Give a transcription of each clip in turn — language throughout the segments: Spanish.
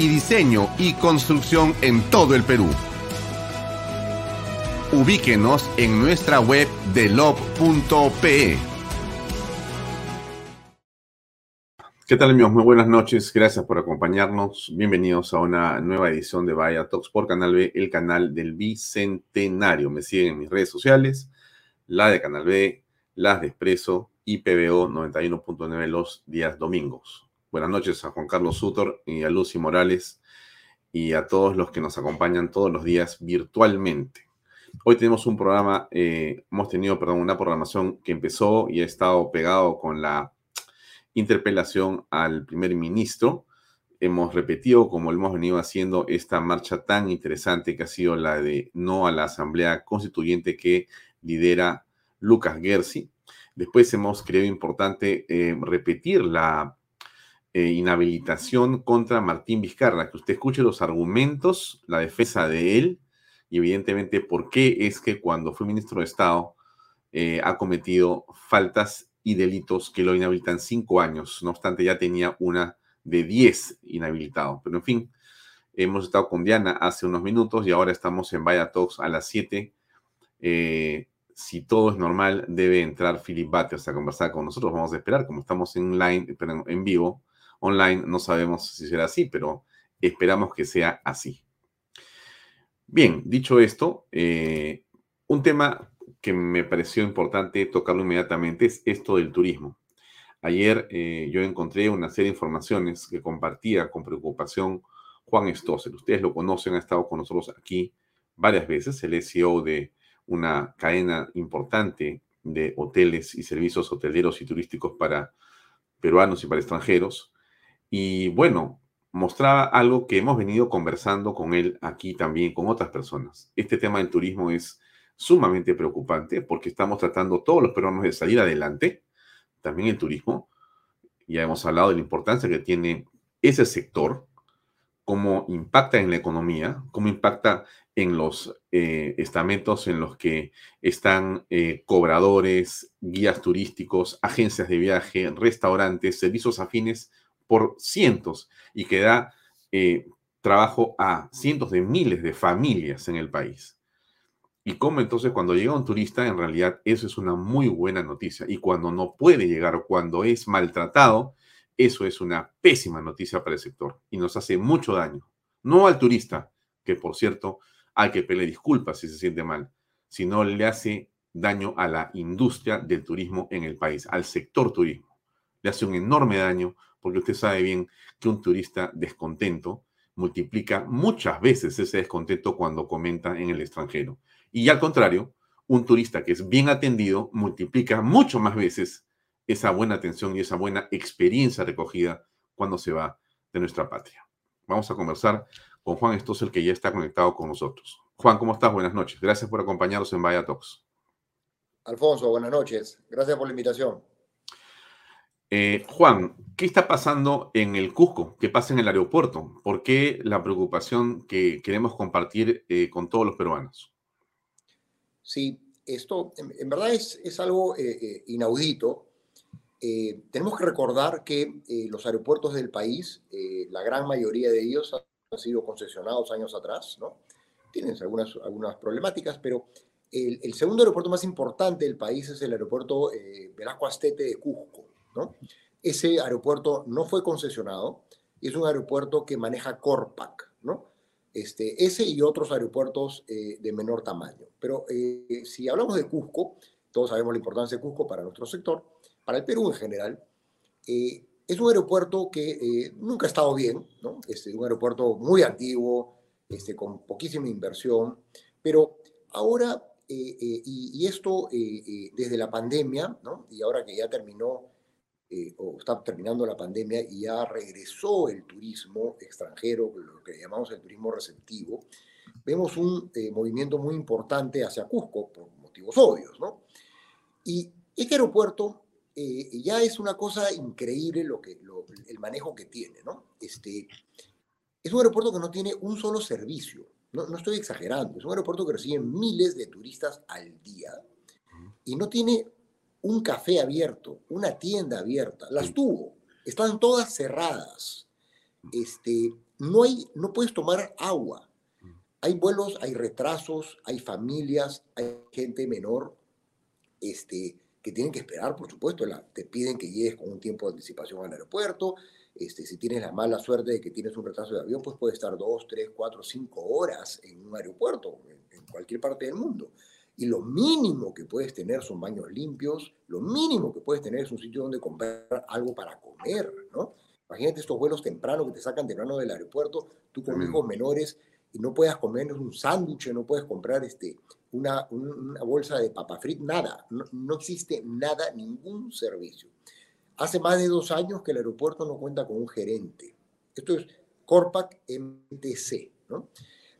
Y diseño y construcción en todo el Perú ubíquenos en nuestra web de lob.pe. ¿Qué tal amigos? Muy buenas noches, gracias por acompañarnos. Bienvenidos a una nueva edición de Vaya Talks por Canal B, el canal del Bicentenario. Me siguen en mis redes sociales, la de Canal B, las de Expreso y PBO 91.9 los días domingos. Buenas noches a Juan Carlos Sutor y a Lucy Morales y a todos los que nos acompañan todos los días virtualmente. Hoy tenemos un programa, eh, hemos tenido, perdón, una programación que empezó y ha estado pegado con la interpelación al primer ministro. Hemos repetido, como hemos venido haciendo, esta marcha tan interesante que ha sido la de no a la Asamblea Constituyente que lidera Lucas Gersi. Después hemos creído importante eh, repetir la eh, inhabilitación contra Martín Vizcarra, que usted escuche los argumentos, la defensa de él y evidentemente por qué es que cuando fue ministro de Estado eh, ha cometido faltas y delitos que lo inhabilitan cinco años. No obstante, ya tenía una de diez inhabilitado. Pero en fin, hemos estado con Diana hace unos minutos y ahora estamos en Vaya Talks a las siete. Eh, si todo es normal, debe entrar Philip Batters a conversar con nosotros. Vamos a esperar, como estamos en, line, en vivo, online, no sabemos si será así, pero esperamos que sea así. Bien, dicho esto, eh, un tema que me pareció importante tocarlo inmediatamente es esto del turismo. Ayer eh, yo encontré una serie de informaciones que compartía con preocupación Juan Stossel. Ustedes lo conocen, ha estado con nosotros aquí varias veces. Él es CEO de una cadena importante de hoteles y servicios hoteleros y turísticos para peruanos y para extranjeros. Y bueno, mostraba algo que hemos venido conversando con él aquí también, con otras personas. Este tema del turismo es sumamente preocupante porque estamos tratando todos los peruanos de salir adelante, también el turismo. Ya hemos hablado de la importancia que tiene ese sector, cómo impacta en la economía, cómo impacta en los eh, estamentos en los que están eh, cobradores, guías turísticos, agencias de viaje, restaurantes, servicios afines por cientos y que da eh, trabajo a cientos de miles de familias en el país. Y cómo entonces cuando llega un turista, en realidad eso es una muy buena noticia. Y cuando no puede llegar o cuando es maltratado, eso es una pésima noticia para el sector y nos hace mucho daño. No al turista, que por cierto hay que pedirle disculpas si se siente mal, sino le hace daño a la industria del turismo en el país, al sector turismo. Le hace un enorme daño porque usted sabe bien que un turista descontento multiplica muchas veces ese descontento cuando comenta en el extranjero. Y al contrario, un turista que es bien atendido multiplica mucho más veces esa buena atención y esa buena experiencia recogida cuando se va de nuestra patria. Vamos a conversar con Juan el que ya está conectado con nosotros. Juan, ¿cómo estás? Buenas noches. Gracias por acompañarnos en Vaya Talks. Alfonso, buenas noches. Gracias por la invitación. Eh, Juan, ¿qué está pasando en el Cusco? ¿Qué pasa en el aeropuerto? ¿Por qué la preocupación que queremos compartir eh, con todos los peruanos? Sí, esto en, verdad es, es algo eh, inaudito. Tenemos que recordar que los aeropuertos del país, la gran mayoría de ellos han sido concesionados años atrás, ¿no? Tienen algunas, algunas problemáticas, pero el, el segundo aeropuerto más importante del país es el aeropuerto Velasco Astete de Cusco, ¿no? Ese aeropuerto no fue concesionado, es un aeropuerto que maneja Corpac, ¿no? Este, ese y otros aeropuertos eh, de menor tamaño. Pero eh, si hablamos de Cusco, todos sabemos la importancia de Cusco para nuestro sector, para el Perú en general, eh, es un aeropuerto que nunca ha estado bien, ¿no? Este, un aeropuerto muy antiguo, este, con poquísima inversión, pero ahora, y, y, esto desde la pandemia, ¿no? y ahora que ya terminó eh, o está terminando la pandemia y ya regresó el turismo extranjero, lo que llamamos el turismo receptivo, vemos un eh, movimiento muy importante hacia Cusco por motivos obvios, ¿no? Y este aeropuerto eh, ya es una cosa increíble lo que, el manejo que tiene, ¿no? Este, es un aeropuerto que no tiene un solo servicio, no, no estoy exagerando, es un aeropuerto que recibe miles de turistas al día y no tiene un café abierto, una tienda abierta, las tuvo, están todas cerradas. Este, no, hay, no puedes tomar agua. Hay vuelos, hay retrasos, hay familias, hay gente menor este, que tienen que esperar, por supuesto. La, te piden que llegues con un tiempo de anticipación al aeropuerto. Este, si tienes la mala suerte de que tienes un retraso de avión, pues puede estar dos, tres, cuatro, cinco horas en un aeropuerto, en cualquier parte del mundo y lo mínimo que puedes tener son baños limpios, lo mínimo que puedes tener es un sitio donde comprar algo para comer, ¿no? Imagínate estos vuelos tempranos que te sacan temprano del aeropuerto, tú con hijos menores y no puedas comer un sándwich, no puedes comprar este, una, una bolsa de papa frita, nada, no, no, existe nada, ningún servicio. Hace más de dos años que el aeropuerto no cuenta con un gerente. Esto es Corpac MTC, ¿no?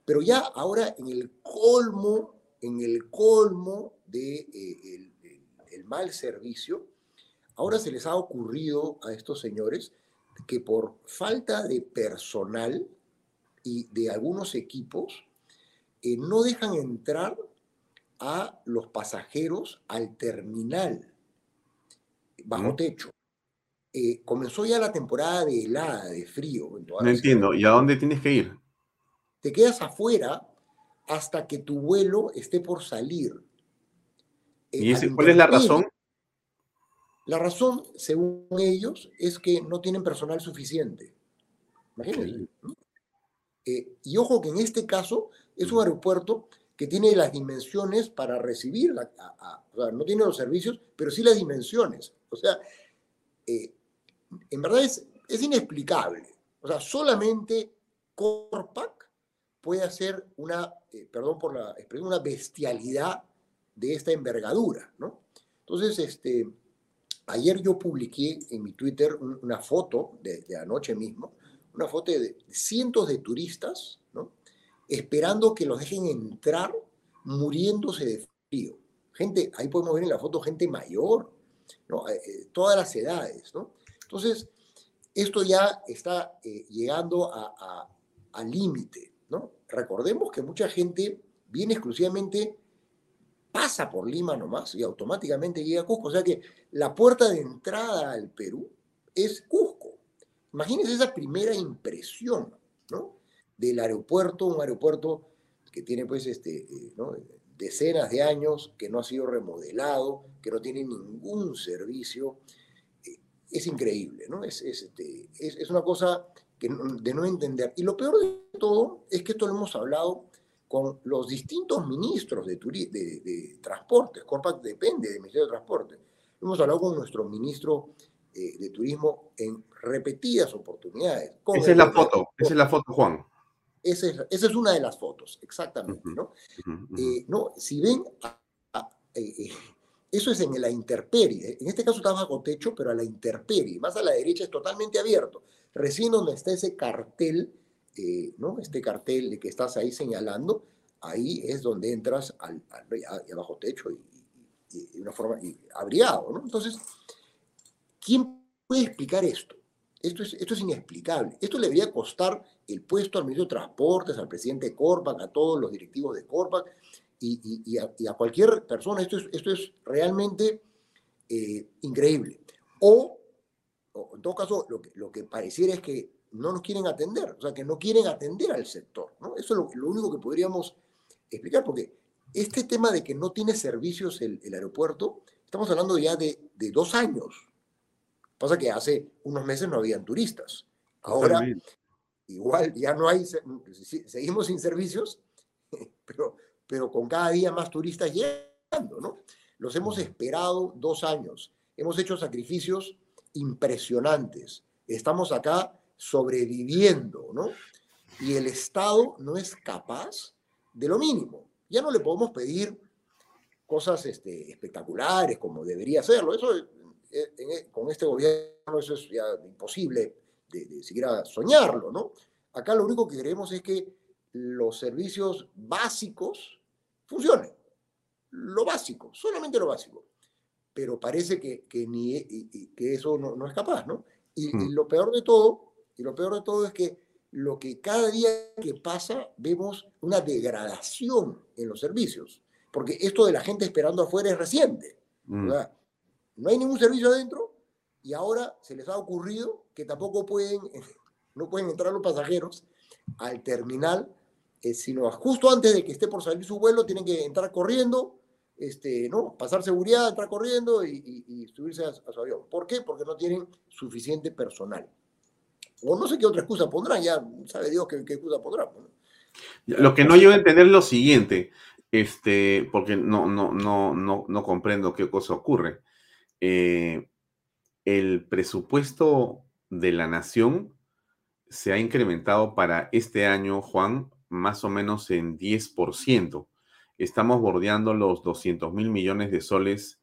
Pero ya ahora en el colmo en el colmo de, eh, el, mal servicio, ahora se les ha ocurrido a estos señores que por falta de personal y de algunos equipos, eh, no dejan entrar a los pasajeros al terminal bajo techo. Eh, comenzó ya la temporada de helada, de frío. no entiendo. ¿Y a dónde tienes que ir? Te quedas afuera hasta que tu vuelo esté por salir. ¿Y ese, cuál es la razón? La razón, según ellos, es que no tienen personal suficiente. Imagínense. Eh, y ojo que en este caso es un aeropuerto que tiene las dimensiones para recibir, o sea, no tiene los servicios, pero sí las dimensiones. O sea, eh, en verdad es, es inexplicable. O sea, solamente Corpac puede hacer una, eh, perdón por la expresión, una bestialidad de esta envergadura, ¿no? Entonces, este, ayer yo publiqué en mi Twitter una foto de, anoche mismo, una foto de cientos de turistas, ¿no? Esperando que los dejen entrar muriéndose de frío. Gente, ahí podemos ver en la foto gente mayor, ¿no? Eh, eh, todas las edades, ¿no? Entonces, esto ya está llegando al límite, Recordemos que mucha gente viene exclusivamente, pasa por Lima nomás y automáticamente llega a Cusco. O sea que la puerta de entrada al Perú es Cusco. Imagínense esa primera impresión, ¿no? Del aeropuerto, un aeropuerto que tiene pues este, eh, decenas de años, que no ha sido remodelado, que no tiene ningún servicio. Eh, es increíble, ¿no? Es, este, es, es una cosa de no entender. Y lo peor de todo es que esto lo hemos hablado con los distintos ministros de, de, de Transporte. Corpac depende del Ministerio de Transporte. Hemos hablado con nuestro ministro eh, de Turismo en repetidas oportunidades. Esa es la foto, esa es la foto, Juan. Esa es, esa es una de las fotos, exactamente. ¿no? Eh, no, si ven, eh, eso es en la intemperie. En este caso está bajo techo, pero a la intemperie. Más a la derecha es totalmente abierto. Recién donde está ese cartel, eh, ¿no? Este cartel que estás ahí señalando, ahí es donde entras al, bajo techo y, una forma y, abriado. Entonces, ¿quién puede explicar esto? Esto es, esto es inexplicable. Esto le debería costar el puesto al ministro de Transportes, al presidente de a todos los directivos de Corpac, y, a, cualquier persona. Esto es, esto es realmente eh, increíble. O, en todo caso, lo que, lo que pareciera es que no nos quieren atender, o sea, que no quieren atender al sector. ¿no? Eso es lo, único que podríamos explicar, porque este tema de que no tiene servicios el, aeropuerto, estamos hablando ya de, de, dos años. Pasa que hace unos meses no habían turistas. Ahora, igual ya no hay, seguimos sin servicios, pero, pero con cada día más turistas llegando, ¿no? Los hemos esperado dos años, hemos hecho sacrificios impresionantes, estamos acá sobreviviendo, ¿no? Y el Estado no es capaz de lo mínimo. Ya no le podemos pedir cosas este, espectaculares como debería serlo. Eso, eh, eh, con este gobierno, es imposible de, siquiera soñarlo, ¿no? Acá lo único que queremos es que los servicios básicos funcionen. Lo básico, solamente lo básico. Pero parece que, que ni, que eso no, no, es capaz, ¿no? Y, y, hmm. lo peor de todo, y lo peor de todo es que lo que cada día que pasa vemos una degradación en los servicios. Porque esto de la gente esperando afuera es reciente. Hmm. no hay ningún servicio adentro y ahora se les ha ocurrido que tampoco pueden, no pueden entrar los pasajeros al terminal, eh, sino justo antes de que esté por salir su vuelo, tienen que entrar corriendo, este, ¿no? pasar seguridad, entrar corriendo y, subirse a, su avión. ¿Por qué? Porque no tienen suficiente personal. O no sé qué otra excusa pondrán, ya sabe Dios qué, excusa pondrán. Lo que no yo a entender es lo siguiente, este, porque no, no, no, no, no comprendo qué cosa ocurre. Eh, el presupuesto de la nación se ha incrementado para este año, Juan, más o menos en 10%. Estamos bordeando los 200 mil millones de soles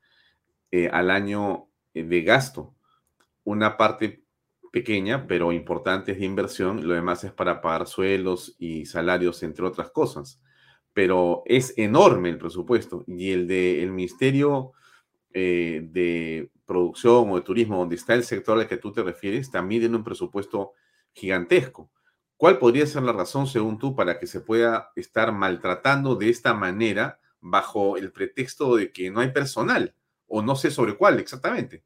eh, al año eh, de gasto. Una parte pequeña, pero importante es de inversión, lo demás es para pagar sueldos y salarios, entre otras cosas. Pero es enorme el presupuesto y el del Ministerio eh, de producción o de turismo, donde está el sector al que tú te refieres, también tiene un presupuesto gigantesco. ¿Cuál podría ser la razón, según tú, para que se pueda estar maltratando de esta manera bajo el pretexto de que no hay personal? O no sé sobre cuál exactamente.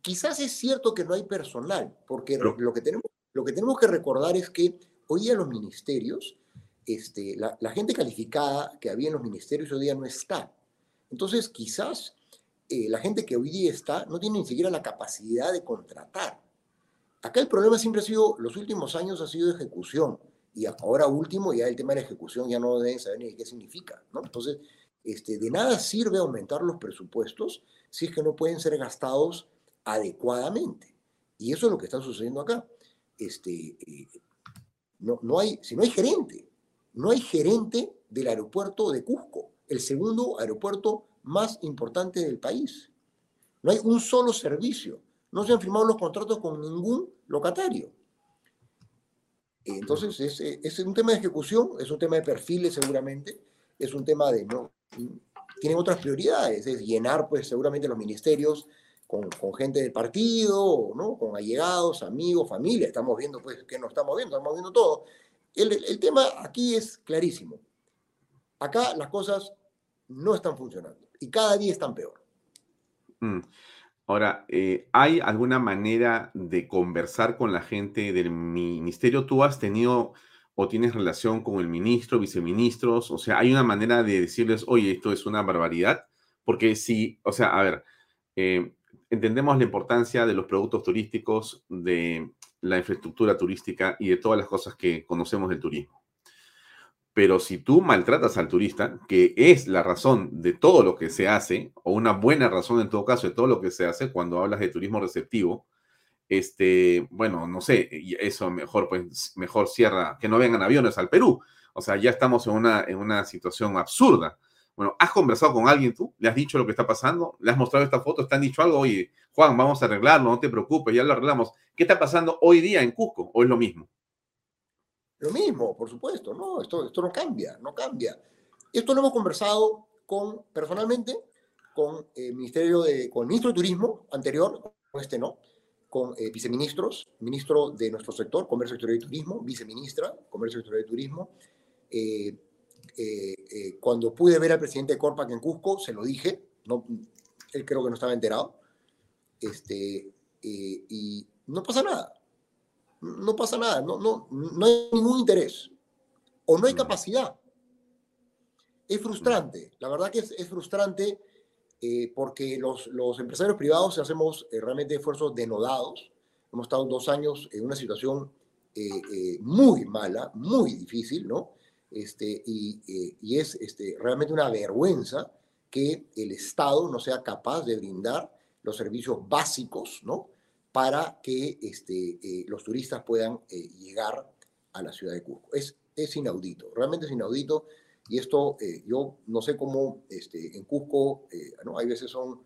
quizás es cierto que no hay personal, porque lo, que tenemos, lo que tenemos que recordar es que hoy día los ministerios, este, la, la gente calificada que había en los ministerios hoy día no está. Entonces, quizás eh, la gente que hoy día está no tiene ni siquiera la capacidad de contratar. Acá el problema siempre ha sido, los últimos años ha sido ejecución. Y ahora último, ya el tema de la ejecución ya no deben saber ni qué significa. ¿no? Entonces, este, de nada sirve aumentar los presupuestos si es que no pueden ser gastados adecuadamente. Y eso es lo que está sucediendo acá. Este, eh, no, no hay, si no hay gerente, no hay gerente del aeropuerto de Cusco, el segundo aeropuerto más importante del país. No hay un solo servicio. No se han firmado los contratos con ningún locatario. Entonces, es, es un tema de ejecución, es un tema de perfiles seguramente, es un tema de no... Tienen otras prioridades, es llenar pues seguramente los ministerios con, con, gente del partido, ¿no? con allegados, amigos, familia. Estamos viendo, pues, que no estamos viendo, estamos viendo todo. El, tema aquí es clarísimo. Acá las cosas no están funcionando y cada día están peor. Mm. Ahora, eh, ¿hay alguna manera de conversar con la gente del ministerio? ¿Tú has tenido o tienes relación con el ministro, viceministros? O sea, ¿hay una manera de decirles, oye, esto es una barbaridad? Porque si, o sea, a ver, eh, entendemos la importancia de los productos turísticos, de la infraestructura turística y de todas las cosas que conocemos del turismo. Pero si tú maltratas al turista, que es la razón de todo lo que se hace, o una buena razón en todo caso de todo lo que se hace cuando hablas de turismo receptivo, este, bueno, no sé, eso mejor, pues, mejor cierra, que no vengan aviones al Perú. O sea, ya estamos en una, en una situación absurda. Bueno, ¿has conversado con alguien tú? ¿Le has dicho lo que está pasando? ¿Le has mostrado esta foto? ¿Te han dicho algo? Oye, Juan, vamos a arreglarlo, no te preocupes, ya lo arreglamos. ¿Qué está pasando hoy día en Cusco? ¿O es lo mismo? Lo mismo, por supuesto, no, esto, esto no cambia, no cambia. Esto lo hemos conversado con, personalmente, con el Ministerio de, con el Ministro de Turismo anterior, con este no, con eh, viceministros, ministro de nuestro sector, Comercio Exterior y Turismo, viceministra, Comercio Exterior y Turismo, eh, cuando pude ver al presidente de Corpac en Cusco, se lo dije, no, él creo que no estaba enterado, este, y no pasa nada. No pasa nada, no, no, no hay ningún interés o no hay capacidad. Es frustrante, la verdad que es, frustrante eh, porque los, los, empresarios privados hacemos eh, realmente esfuerzos denodados. Hemos estado dos años en una situación eh, muy mala, muy difícil, ¿no? Este, y, y es este, realmente una vergüenza que el Estado no sea capaz de brindar los servicios básicos, ¿no? Para que este, eh, los turistas puedan eh, llegar a la ciudad de Cusco. Es, es inaudito, realmente es inaudito. Y esto, eh, yo no sé cómo este, en Cusco, ¿no? hay veces son,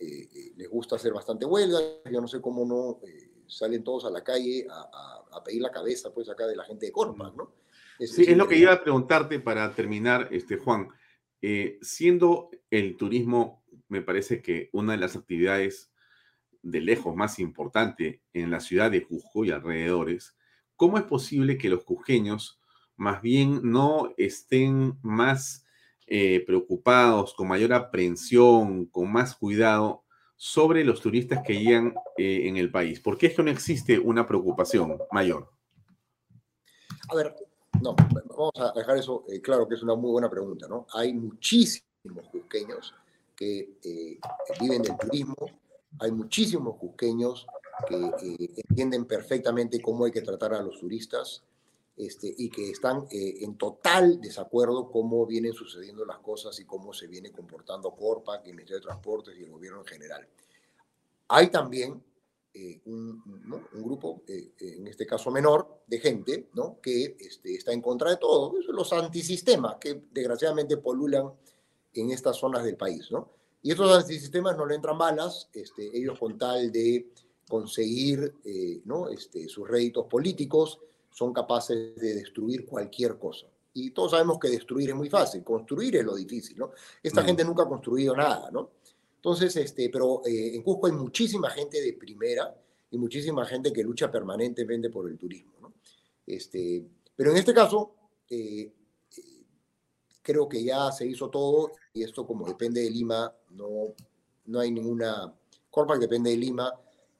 les gusta hacer bastante huelga, yo no sé cómo no salen todos a la calle a, a, pedir la cabeza, pues acá de la gente de Corpac, ¿no? sí, es, lo que iba a preguntarte para terminar, este, Juan. siendo el turismo, me parece que una de las actividades de lejos más importante en la ciudad de Cusco y alrededores, ¿cómo es posible que los cusqueños más bien no estén más eh, preocupados, con mayor aprensión, con más cuidado sobre los turistas que llegan eh, en el país? ¿Por qué es que no existe una preocupación mayor? A ver, no, vamos a dejar eso eh, claro que es una muy buena pregunta, ¿no? Hay muchísimos cusqueños que viven del turismo, hay muchísimos cusqueños que eh, entienden perfectamente cómo hay que tratar a los turistas este, y que están eh, en total desacuerdo cómo vienen sucediendo las cosas y cómo se viene comportando Corpac, el Ministerio de Transportes y el gobierno en general. Hay también eh, un, grupo, en este caso menor, de gente ¿no? que este, está en contra de todo, los antisistemas que desgraciadamente polulan en estas zonas del país. ¿no? Y estos antisistemas no le entran balas, este, ellos con tal de conseguir eh, ¿no? este, sus réditos políticos, son capaces de destruir cualquier cosa. Y todos sabemos que destruir es muy fácil, construir es lo difícil, ¿no? Esta mm. gente nunca ha construido nada, ¿no? Entonces, este, pero eh, en Cusco hay muchísima gente de primera y muchísima gente que lucha permanentemente por el turismo, ¿no? Este, pero en este caso, eh, creo que ya se hizo todo y esto como depende de Lima, no, no hay ninguna... Corpac depende de Lima,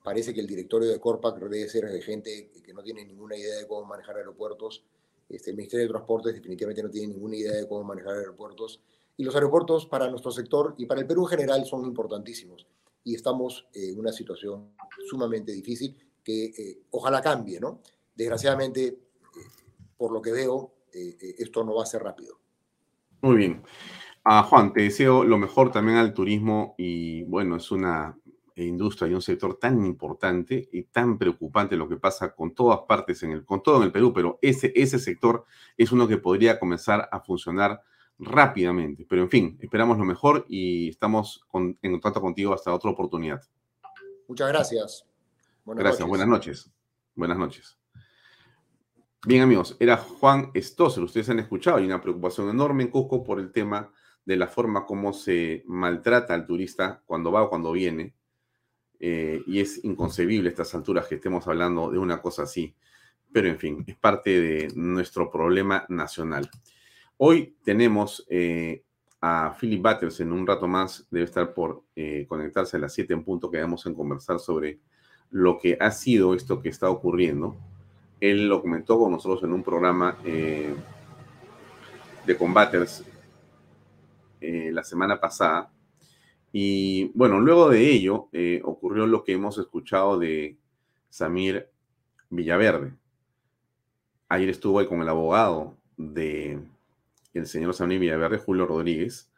parece que el directorio de Corpac debe ser de gente que no tiene ninguna idea de cómo manejar aeropuertos. Este, el Ministerio de Transportes definitivamente no tiene ninguna idea de cómo manejar aeropuertos. Y los aeropuertos para nuestro sector y para el Perú en general son importantísimos. Y estamos en una situación sumamente difícil que eh, ojalá cambie, ¿no? Desgraciadamente, eh, por lo que veo, eh, esto no va a ser rápido. Muy bien. Ah, Juan, te deseo lo mejor también al turismo y bueno, es una industria y un sector tan importante y tan preocupante lo que pasa con todas partes, en el, con todo en el Perú, pero ese, ese sector es uno que podría comenzar a funcionar rápidamente. Pero en fin, esperamos lo mejor y estamos en contacto contigo hasta otra oportunidad. Muchas gracias. Buenas gracias, buenas noches. Buenas noches. Bien, amigos, era Juan Stossel. Ustedes han escuchado, hay una preocupación enorme en Cusco por el tema de la forma como se maltrata al turista cuando va o cuando viene. Eh, y es inconcebible a estas alturas que estemos hablando de una cosa así. Pero en fin, es parte de nuestro problema nacional. Hoy tenemos eh, a Philip Batters en un rato más. Debe estar por eh, conectarse a las 7 en punto que vamos a conversar sobre lo que ha sido esto que está ocurriendo él lo comentó con nosotros en un programa eh, de combaters eh, la semana pasada. Y bueno, luego de ello eh, ocurrió lo que hemos escuchado de Samir Villaverde. Ayer estuvo ahí con el abogado de el señor Samir Villaverde, Julio Rodríguez,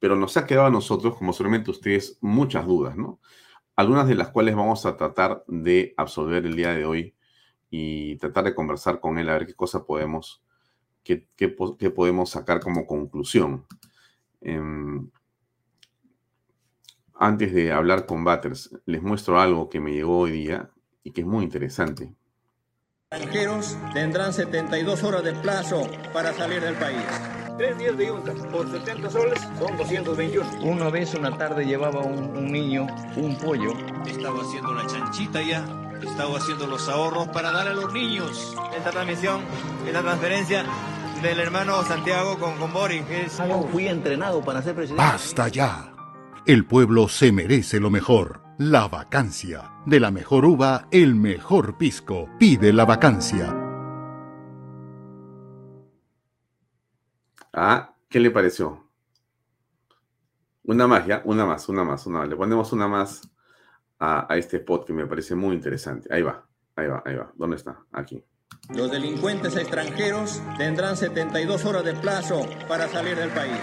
pero nos ha quedado a nosotros, como solamente ustedes, muchas dudas, ¿no? Algunas de las cuales vamos a tratar de absolver el día de hoy y tratar de conversar con él a ver qué cosa podemos, qué, qué, podemos sacar como conclusión. Em, antes de hablar con Batters, les muestro algo que me llegó hoy día y que es muy interesante. Extranjeros tendrán 72 horas de plazo para salir del país. Tres días de yunta por 70 soles son 221. Una vez una tarde llevaba un, un niño un pollo. Estaba haciendo la chanchita ya estado haciendo los ahorros para dar a los niños. Esta transmisión, esta transferencia del hermano Santiago con, con Boris. Es... Fui entrenado para ser presidente. ¡Basta ya! El pueblo se merece lo mejor. La vacancia. De la mejor uva, el mejor pisco. Pide la vacancia. Ah, ¿qué le pareció? Una más, ya, una más, una más, una más. Le ponemos una más a, a este spot que me parece muy interesante. Ahí va, ahí va, ahí va. ¿Dónde está? Aquí. Los delincuentes extranjeros tendrán 72 horas de plazo para salir del país.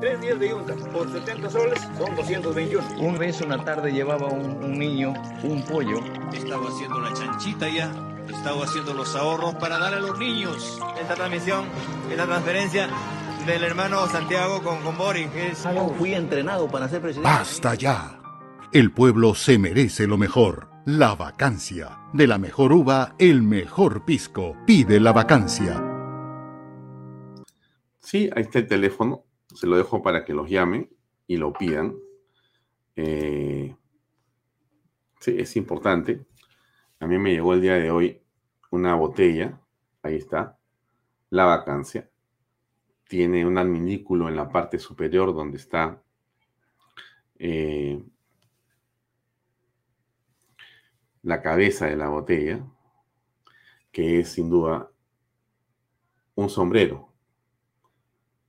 Tres días de yunta por 70 soles son 221. Un vez una tarde llevaba un, un niño un pollo. Estaba haciendo la chanchita ya. Estaba haciendo los ahorros para dar a los niños. Esta transmisión es la transferencia del hermano Santiago con, con Boris. Es... Fui entrenado para ser presidente. ¡Basta ya! El pueblo se merece lo mejor. La vacancia. De la mejor uva, el mejor pisco. Pide la vacancia. Sí, ahí está el teléfono. Se lo dejo para que los llame y lo pidan. Eh, sí, es importante. A mí me llegó el día de hoy una botella. Ahí está. La vacancia. Tiene un adminículo en la parte superior donde está eh, la cabeza de la botella, que es sin duda un sombrero.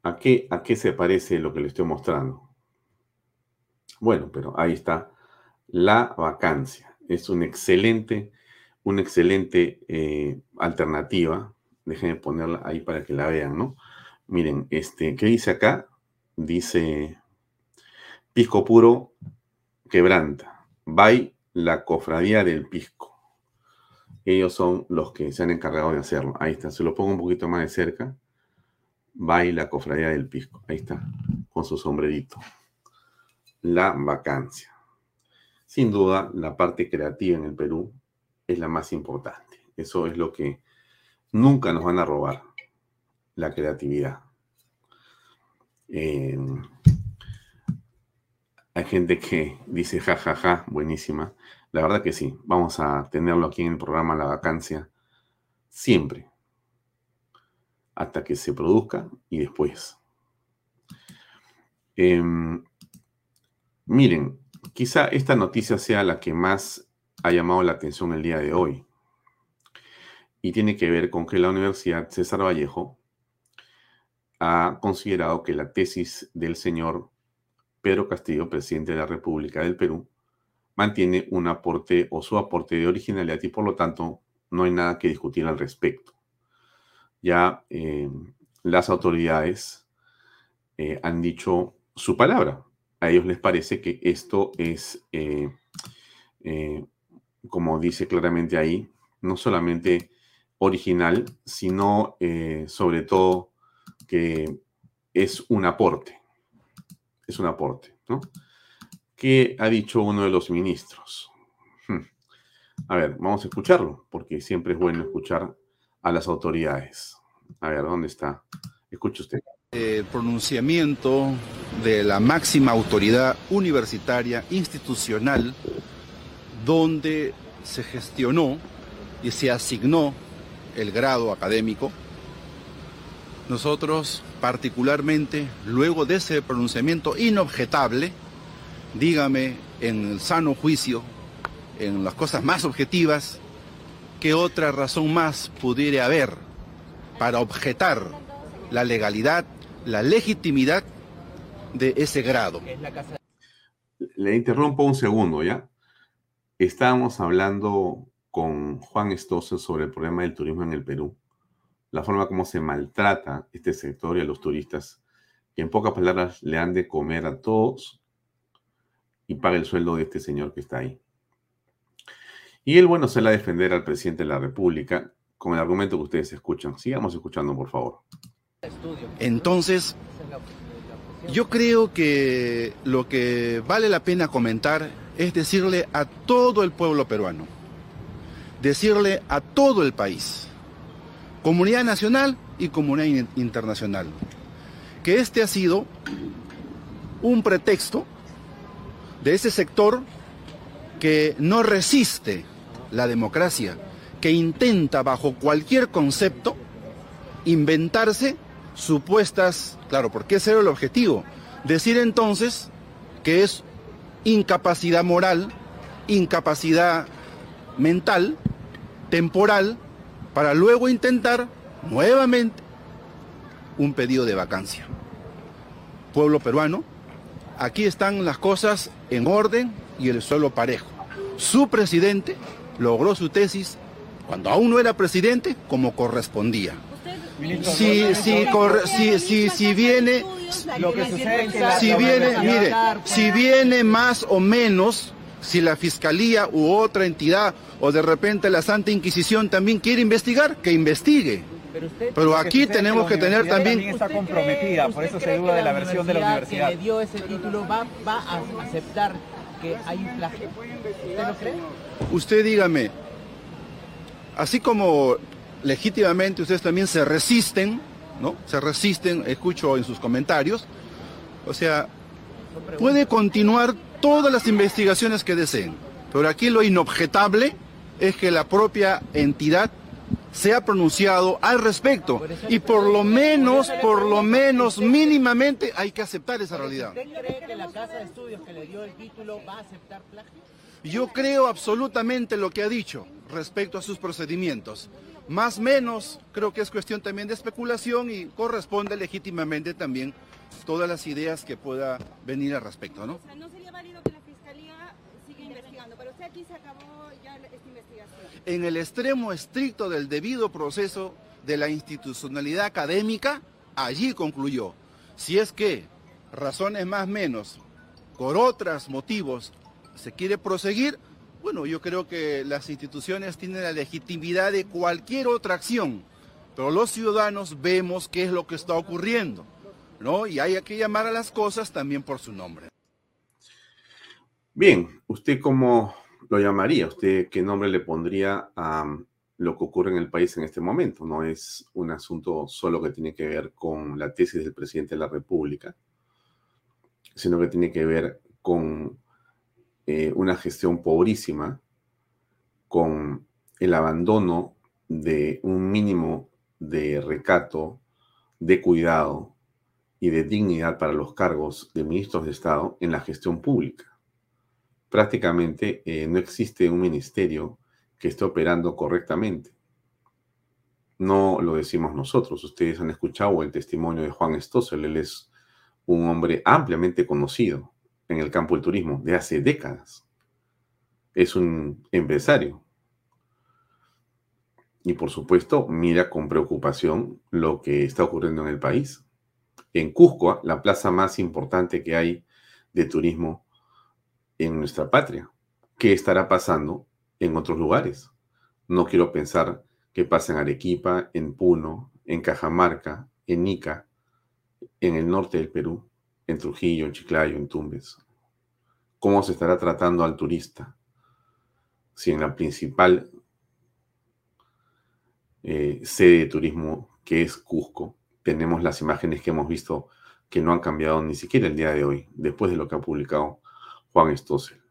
¿A qué, ¿A qué se parece lo que le estoy mostrando? Bueno, pero ahí está la vacancia. Es un excelente, una excelente eh, alternativa. Déjenme ponerla ahí para que la vean, ¿no? Miren, este, ¿qué dice acá? Dice pisco puro quebranta. By la cofradía del pisco. Ellos son los que se han encargado de hacerlo. Ahí está, se lo pongo un poquito más de cerca. Va y la cofradía del pisco. Ahí está, con su sombrerito. La vacancia. Sin duda, la parte creativa en el Perú es la más importante. Eso es lo que nunca nos van a robar, la creatividad. Eh, hay gente que dice, ja, ja, ja, buenísima. La verdad que sí, vamos a tenerlo aquí en el programa La Vacancia siempre, hasta que se produzca y después. Eh, miren, quizá esta noticia sea la que más ha llamado la atención el día de hoy. Y tiene que ver con que la Universidad César Vallejo ha considerado que la tesis del señor Pedro Castillo, presidente de la República del Perú, mantiene un aporte o su aporte de originalidad y por lo tanto no hay nada que discutir al respecto. Ya eh, las autoridades eh, han dicho su palabra. A ellos les parece que esto es, eh, eh como dice claramente ahí, no solamente original, sino sobre todo que es un aporte. Es un aporte, ¿no? ¿Qué ha dicho uno de los ministros? Hmm. A ver, vamos a escucharlo, porque siempre es bueno escuchar a las autoridades. A ver, ¿dónde está? Escuche usted. El pronunciamiento de la máxima autoridad universitaria, institucional, donde se gestionó y se asignó el grado académico. Nosotros, particularmente, luego de ese pronunciamiento inobjetable, dígame en el sano juicio, en las cosas más objetivas, ¿qué otra razón más pudiera haber para objetar la legalidad, la legitimidad de ese grado? Le interrumpo un segundo, ¿ya? Estábamos hablando con Juan Estoso sobre el problema del turismo en el Perú, la forma como se maltrata este sector y a los turistas, que en pocas palabras le han de comer a todos y paga el sueldo de este señor que está ahí. Y él, bueno, se la a defender al presidente de la República con el argumento que ustedes escuchan. Sigamos escuchando, por favor. Entonces, yo creo que lo que vale la pena comentar es decirle a todo el pueblo peruano, decirle a todo el país, comunidad nacional y comunidad internacional, que este ha sido un pretexto de ese sector que no resiste la democracia, que intenta bajo cualquier concepto inventarse supuestas, claro, porque ese era el objetivo. Decir entonces que es incapacidad moral, incapacidad mental, temporal, para luego intentar nuevamente un pedido de vacancia. Pueblo peruano, aquí están las cosas en orden y el suelo parejo. Su presidente logró su tesis cuando aún no era presidente como correspondía. Si, si, si, si, si viene, si viene, mire, si viene más o menos, si la fiscalía u otra entidad o de repente la Santa Inquisición también quiere investigar, que investigue. Pero aquí tenemos que tener también... está comprometida, por eso se duda de la versión de la universidad. que le dio ese título va, va a aceptar que hay un plagio? ¿Usted lo cree? Usted dígame, así como legítimamente ustedes también se resisten, ¿no? Se resisten, escucho en sus comentarios. O sea, puede continuar todas las investigaciones que deseen, pero aquí lo inobjetable es que la propia entidad se ha pronunciado al respecto y por lo menos, por lo menos mínimamente hay que aceptar esa realidad. ¿Usted cree que la casa de estudios que le dio el título va a aceptar plagio? Yo creo absolutamente lo que ha dicho respecto a sus procedimientos. Más menos creo que es cuestión también de especulación y corresponde legítimamente también todas las ideas que pueda venir al respecto, ¿no? O sea, no sería válido que la fiscalía siga investigando, pero usted aquí se acabó ya esta investigación. En el extremo estricto del debido proceso de la institucionalidad académica, allí concluyó. Si es que razones más menos, por otros motivos, se quiere proseguir, bueno, yo creo que las instituciones tienen la legitimidad de cualquier otra acción, pero los ciudadanos vemos qué es lo que está ocurriendo, ¿no? Y hay que llamar a las cosas también por su nombre. Bien, ¿usted cómo lo llamaría? ¿Usted qué nombre le pondría a um, lo que ocurre en el país en este momento? No es un asunto solo que tiene que ver con la tesis del presidente de la República, sino que tiene que ver con eh, una gestión pobrísima, con el abandono de un mínimo de recato, de cuidado y de dignidad para los cargos de ministros de Estado en la gestión pública. Prácticamente eh, no existe un ministerio que esté operando correctamente. No lo decimos nosotros. Ustedes han escuchado el testimonio de Juan Stossel. Él es un hombre ampliamente conocido en el campo del turismo de hace décadas. Es un empresario. Y por supuesto, mira con preocupación lo que está ocurriendo en el país. En Cusco, la plaza más importante que hay de turismo en nuestra patria. ¿Qué estará pasando en otros lugares? No quiero pensar qué pasa en Arequipa, en Puno, en Cajamarca, en Ica, en el norte del Perú, en Trujillo, en Chiclayo, en Tumbes. ¿Cómo se estará tratando al turista? Si en la principal eh, sede de turismo que es Cusco, tenemos las imágenes que hemos visto que no han cambiado ni siquiera el día de hoy, después de lo que ha publicado Juan Stossel.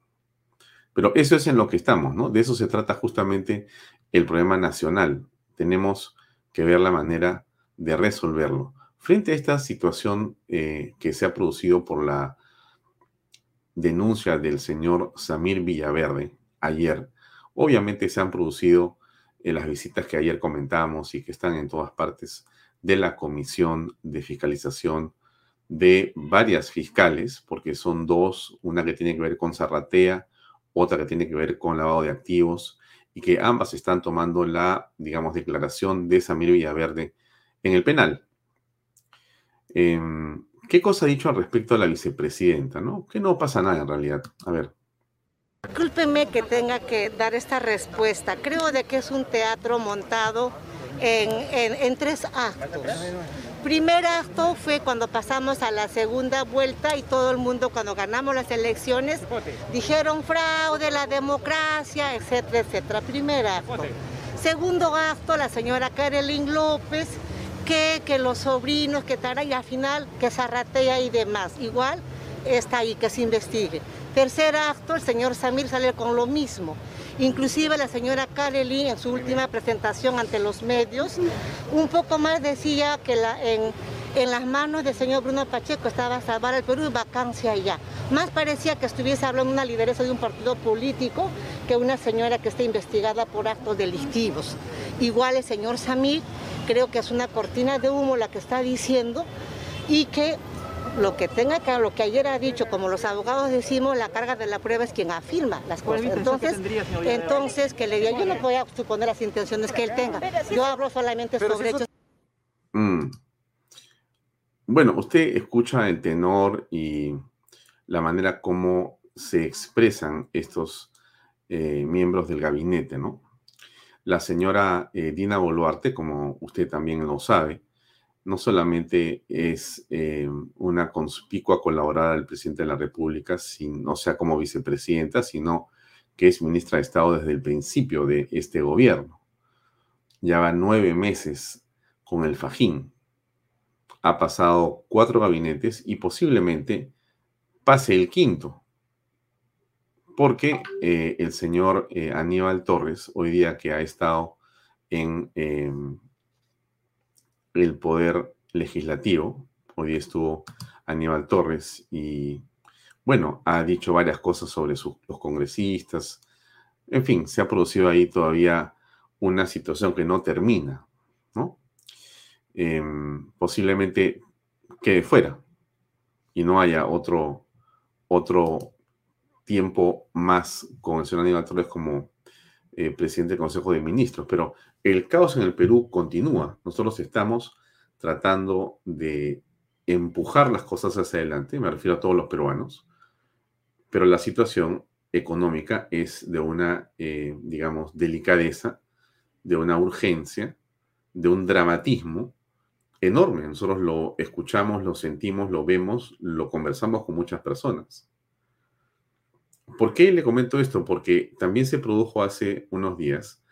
Pero eso es en lo que estamos, ¿no? De eso se trata justamente el problema nacional. Tenemos que ver la manera de resolverlo. Frente a esta situación eh, que se ha producido por la denuncia del señor Samir Villaverde ayer, obviamente se han producido en las visitas que ayer comentábamos y que están en todas partes de la Comisión de Fiscalización de varias fiscales, porque son dos, una que tiene que ver con Zarratea, otra que tiene que ver con lavado de activos, y que ambas están tomando la, digamos, declaración de Samir Villaverde en el penal. Em, ¿Qué cosa ha dicho al respecto a la vicepresidenta? ¿no? Que no pasa nada en realidad. A ver. Discúlpeme que tenga que dar esta respuesta. Creo de que es un teatro montado en, tres actos. Primer acto fue cuando pasamos a la segunda vuelta y todo el mundo cuando ganamos las elecciones dijeron fraude, la democracia, etcétera, etcétera. Primer acto. Segundo acto, la señora Karelin López que, que los sobrinos, que tal, y al final que zarratea y demás. Igual está ahí, que se investigue. Tercer acto, el señor Samir sale con lo mismo. Inclusive la señora Kareli en su última presentación ante los medios, un poco más decía que en, en las manos del señor Bruno Pacheco estaba salvar el Perú y vacancia allá. Más parecía que estuviese hablando una lideresa de un partido político que una señora que está investigada por actos delictivos. Igual el señor Samir, creo que es una cortina de humo la que está diciendo y que lo que tenga que, lo que ayer ha dicho, como los abogados decimos, la carga de la prueba es quien afirma las cosas. Entonces, que entonces que le diga, yo no voy a suponer las intenciones que él tenga. Yo hablo solamente sobre hechos. Mm. Bueno, usted escucha el tenor y la manera como se expresan estos eh, miembros del gabinete, ¿no? La señora eh, Dina Boluarte, como usted también lo sabe, no solamente es eh, una conspicua colaborada del presidente de la República, sin, sea, como vicepresidenta, sino que es ministra de Estado desde el principio de este gobierno. Ya va nueve meses con el Fajín. Ha pasado cuatro gabinetes y posiblemente pase el quinto. Porque eh, el señor eh, Aníbal Torres, hoy día que ha estado en em, el poder legislativo. Hoy estuvo Aníbal Torres y, bueno, ha dicho varias cosas sobre los congresistas. En fin, se ha producido ahí todavía una situación que no termina, ¿no? Em, posiblemente quede fuera y no haya otro, otro tiempo más con el señor Aníbal Torres como eh, presidente del Consejo de Ministros. Pero el caos en el Perú continúa. Nosotros estamos tratando de empujar las cosas hacia adelante, me refiero a todos los peruanos, pero la situación económica es de una, eh, digamos, delicadeza, de una urgencia, de un dramatismo enorme. Nosotros lo escuchamos, lo sentimos, lo vemos, lo conversamos con muchas personas. ¿Por qué le comento esto? Porque también se produjo hace unos días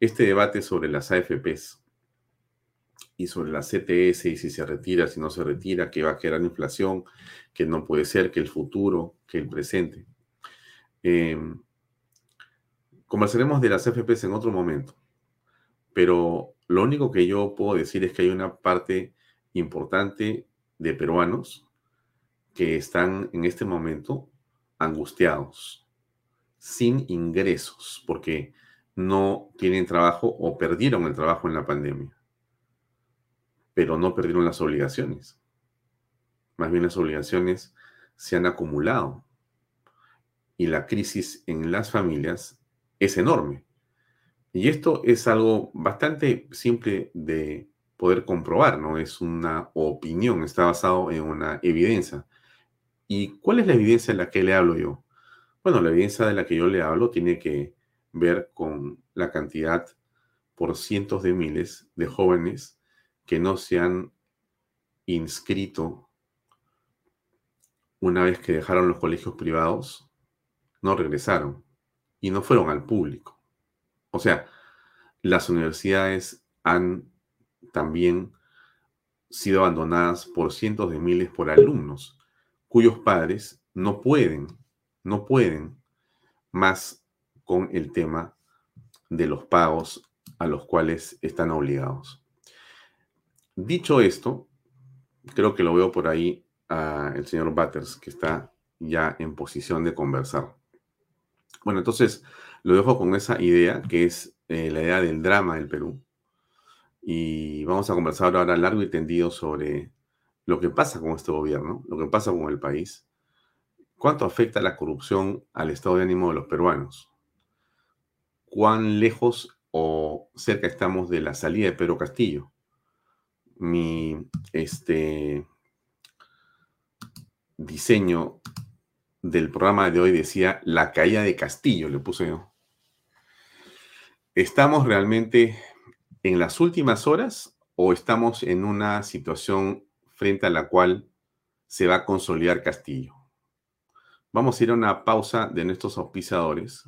este debate sobre las AFPs y sobre la CTS y si se retira, si no se retira, que va a generar inflación, que no puede ser, que el futuro, que el presente. Em, conversaremos de las AFPs en otro momento, pero lo único que yo puedo decir es que hay una parte importante de peruanos que están en este momento angustiados, sin ingresos, porque no tienen trabajo o perdieron el trabajo en la pandemia, pero no perdieron las obligaciones. Más bien las obligaciones se han acumulado y la crisis en las familias es enorme. Y esto es algo bastante simple de poder comprobar, no es una opinión, está basado en una evidencia. ¿Y cuál es la evidencia de la que le hablo yo? Bueno, la evidencia de la que yo le hablo tiene que ver con la cantidad por cientos de miles de jóvenes que no se han inscrito una vez que dejaron los colegios privados, no regresaron y no fueron al público. O sea, las universidades han también sido abandonadas por cientos de miles por alumnos cuyos padres no pueden, no pueden más con el tema de los pagos a los cuales están obligados. Dicho esto, creo que lo veo por ahí a el señor Butters, que está ya en posición de conversar. Bueno, entonces lo dejo con esa idea, que es eh, la idea del drama del Perú. Y vamos a conversar ahora largo y tendido sobre lo que pasa con este gobierno, lo que pasa con el país, cuánto afecta la corrupción al estado de ánimo de los peruanos cuán lejos o cerca estamos de la salida de Pedro Castillo. Mi este, diseño del programa de hoy decía la caída de Castillo, le puse yo. ¿Estamos realmente en las últimas horas o estamos en una situación frente a la cual se va a consolidar Castillo? Vamos a ir a una pausa de nuestros auspiciadores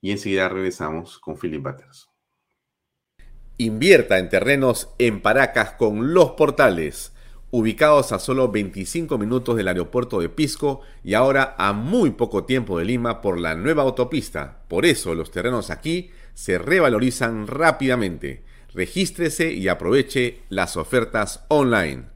y enseguida regresamos con Philip Butters. Invierta en terrenos en Paracas con Los Portales, ubicados a solo 25 minutos del aeropuerto de Pisco y ahora a muy poco tiempo de Lima por la nueva autopista. Por eso los terrenos aquí se revalorizan rápidamente. Regístrese y aproveche las ofertas online.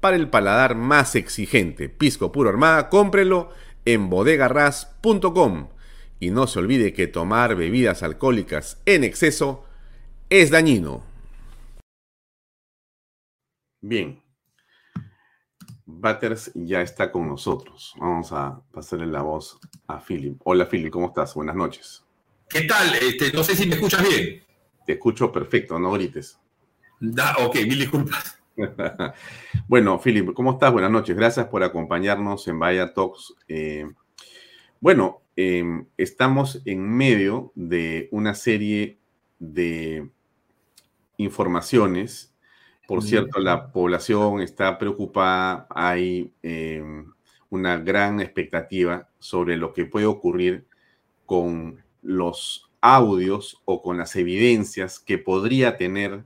para el paladar más exigente. Pisco puro Armada, cómprelo en bodegarras.com. Y no se olvide que tomar bebidas alcohólicas en exceso es dañino. Bien, Batters ya está con nosotros. Vamos a pasarle la voz a Philip. Hola Philip, ¿cómo estás? Buenas noches. ¿Qué tal? Este, no sé si me escuchas bien. Te escucho perfecto, no grites. Da, ok, mil disculpas. bueno, Philip, ¿cómo estás? Buenas noches. Gracias por acompañarnos en Vaya Talks. Eh, bueno, eh, estamos en medio de una serie de informaciones por cierto, la población está preocupada, hay eh, una gran expectativa sobre lo que puede ocurrir con los audios o con las evidencias que podría tener,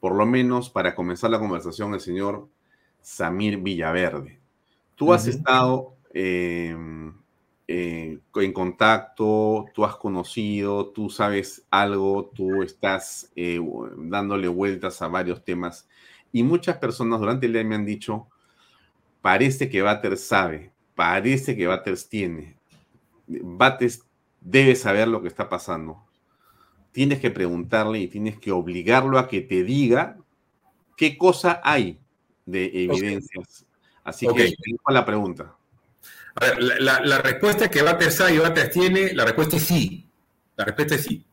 por lo menos para comenzar la conversación, el señor Samir Villaverde. Tú has estado em, eh, en contacto, tú has conocido, tú sabes algo, tú estás eh, dándole vueltas a varios temas y muchas personas durante el día me han dicho, parece que Batters sabe, parece que Batters tiene, Batters debe saber lo que está pasando. Tienes que preguntarle y tienes que obligarlo a que te diga qué cosa hay de evidencias. Así que tengo la pregunta. A ver, la, respuesta que sabe y Batters tiene, la respuesta es sí. La respuesta es sí.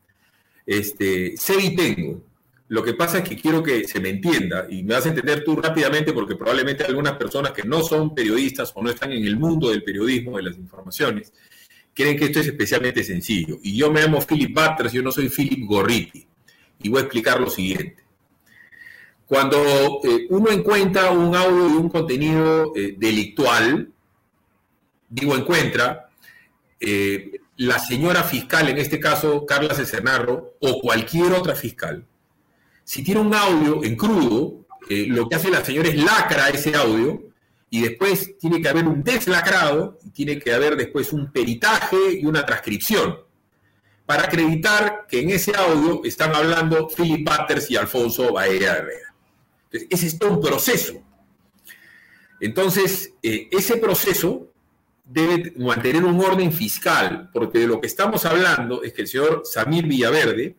Este, sé y tengo. Lo que pasa es que quiero que se me entienda y me vas a entender tú rápidamente porque probablemente algunas personas que no son periodistas o no están en el mundo del periodismo, de las informaciones, creen que esto es especialmente sencillo. Y yo me llamo Philip Butters, yo no soy Philip Gorriti. Y voy a explicar lo siguiente. Cuando eh, uno encuentra un audio y un contenido eh, delictual, digo encuentra, eh, la señora fiscal, en este caso Carla Cesernarro, o cualquier otra fiscal, si tiene un audio en crudo, lo que hace la señora es lacra ese audio y después tiene que haber un deslacrado y tiene que haber después un peritaje y una transcripción para acreditar que en ese audio están hablando Philip Butters y Alfonso Baella Herrera. Entonces, ese es todo un proceso. Entonces, eh, ese proceso debe mantener un orden fiscal, porque de lo que estamos hablando es que el señor Samir Villaverde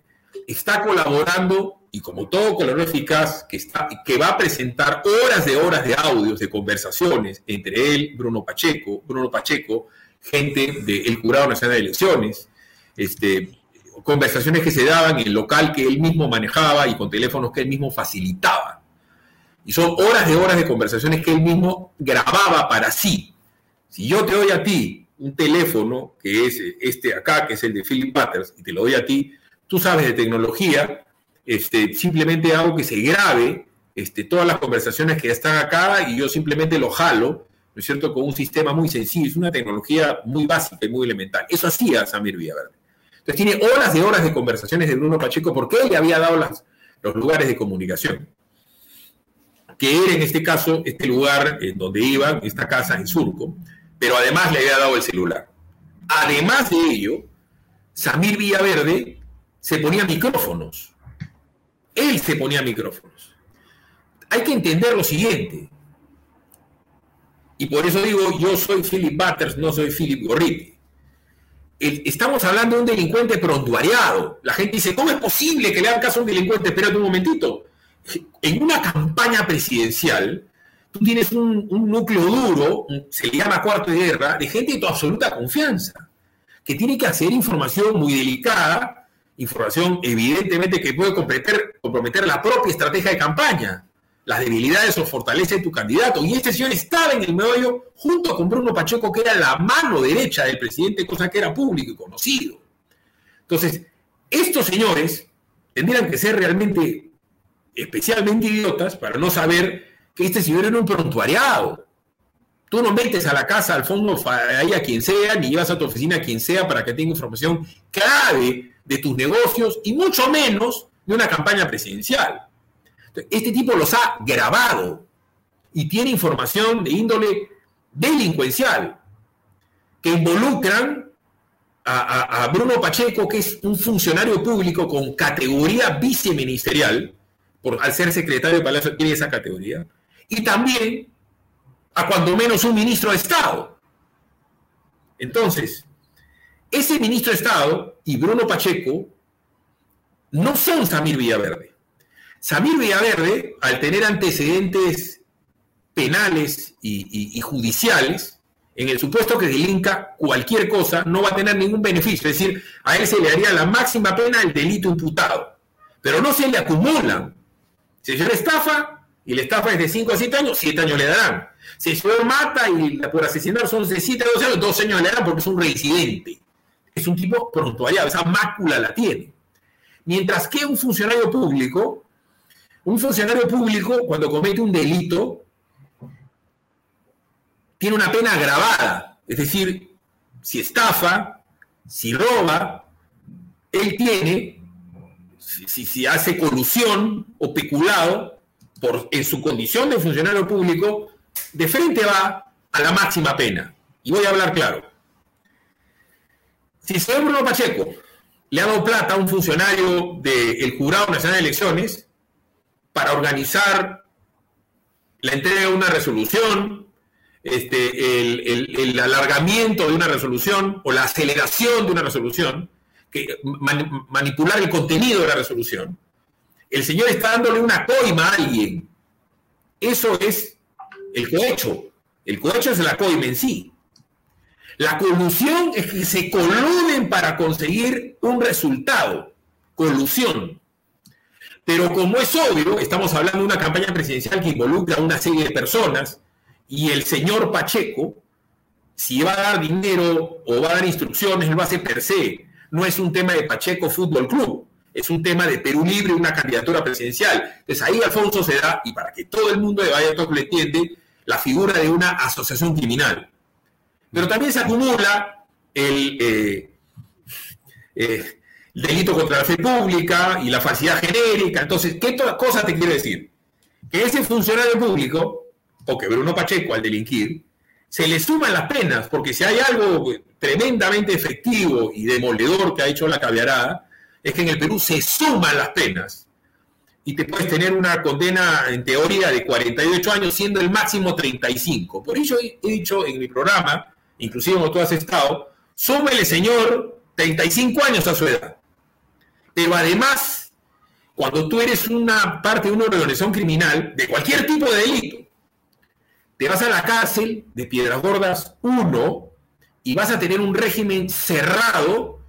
está colaborando y como todo color eficaz, que, está, que va a presentar horas de horas de audios, de conversaciones entre él, Bruno Pacheco, Bruno Pacheco, gente del Jurado Nacional de Elecciones, este, conversaciones que se daban en el local que él mismo manejaba y con teléfonos que él mismo facilitaba. Y son horas de horas de conversaciones que él mismo grababa para sí. Si yo te doy a ti un teléfono, que es este acá, que es el de Philip Butters, y te lo doy a ti, tú sabes de tecnología, este, simplemente hago que se grabe este, todas las conversaciones que están acá y yo simplemente lo jalo, ¿no es cierto?, con un sistema muy sencillo, es una tecnología muy básica y muy elemental. Eso hacía Samir Villaverde. Entonces tiene horas de horas de conversaciones de Bruno Pacheco porque él le había dado los lugares de comunicación, que era en este caso este lugar en donde iban, esta casa en Surco, pero además le había dado el celular. Además de ello, Samir Villaverde se ponía micrófonos él se ponía micrófonos. Hay que entender lo siguiente. Y por eso digo, yo soy Philip Butters, no soy Philip Gorriti. estamos hablando de un delincuente prontuariado. La gente dice, ¿cómo es posible que le hagan caso a un delincuente? Espérate un momentito. En una campaña presidencial tú tienes un, núcleo duro, se le llama cuarto de guerra, de gente de tu absoluta confianza, que tiene que hacer información muy delicada, información evidentemente que puede comprometer, comprometer la propia estrategia de campaña, las debilidades o fortalezas de tu candidato. Y este señor estaba en el meollo junto con Bruno Pacheco, que era la mano derecha del presidente, cosa que era público y conocido. Entonces, estos señores tendrían que ser realmente especialmente idiotas para no saber que este señor era un prontuariado. Tú no metes a la casa al fondo ahí a quien sea, ni llevas a tu oficina a quien sea para que tenga información clave de tus negocios y mucho menos de una campaña presidencial. Este tipo los ha grabado y tiene información de índole delincuencial que involucran a, a, Bruno Pacheco, que es un funcionario público con categoría viceministerial, por, al ser secretario de Palacio tiene esa categoría, y también a cuando menos un ministro de Estado. Entonces, ese ministro de Estado y Bruno Pacheco no son Samir Villaverde. Samir Villaverde, al tener antecedentes penales y, judiciales, en el supuesto que delinca cualquier cosa, no va a tener ningún beneficio. Es decir, a él se le haría la máxima pena el delito imputado. Pero no se le acumulan. Si el estafa y la estafa es de 5 a 7 años, 7 años le darán. Si señor mata y por asesinar son de 7 a 12 años, 2 años le darán porque es un reincidente. Es un tipo prontuariado, esa mácula la tiene. Mientras que un funcionario público un funcionario público, cuando comete un delito, tiene una pena agravada. Es decir, si estafa, si roba, él tiene, si, hace colusión o peculado, por, en su condición de funcionario público, de frente va a la máxima pena. Y voy a hablar claro. Si señor Bruno Pacheco le ha dado plata a un funcionario del Jurado Nacional de Elecciones, para organizar la entrega de una resolución, este, el, alargamiento de una resolución o la aceleración de una resolución, que, manipular el contenido de la resolución. El señor está dándole una coima a alguien. Eso es el cohecho. El cohecho es la coima en sí. La colusión es que se coluden para conseguir un resultado. Colusión. Pero como es obvio, estamos hablando de una campaña presidencial que involucra a una serie de personas y el señor Pacheco, si va a dar dinero o va a dar instrucciones, lo hace per se. No es un tema de Pacheco Fútbol Club, es un tema de Perú Libre, una candidatura presidencial. Entonces ahí Alfonso se da, y para que todo el mundo de Valladolid le entiende, la figura de una asociación criminal. Pero también se acumula el, eh, eh, delito contra la fe pública y la falsidad genérica. Entonces, ¿qué cosa te quiero decir? Que ese funcionario público, o que Bruno Pacheco al delinquir, se le suman las penas, porque si hay algo tremendamente efectivo y demoledor que ha hecho la caviarada, es que en el Perú se suman las penas. Y te puedes tener una condena en teoría de 48 años, siendo el máximo 35. Por ello he dicho en mi programa, inclusive como tú has estado, súmele, señor, 35 años a su edad. Pero además, cuando tú eres una parte de una organización criminal, de cualquier tipo de delito, te vas a la cárcel de Piedras Gordas 1 y vas a tener un régimen cerrado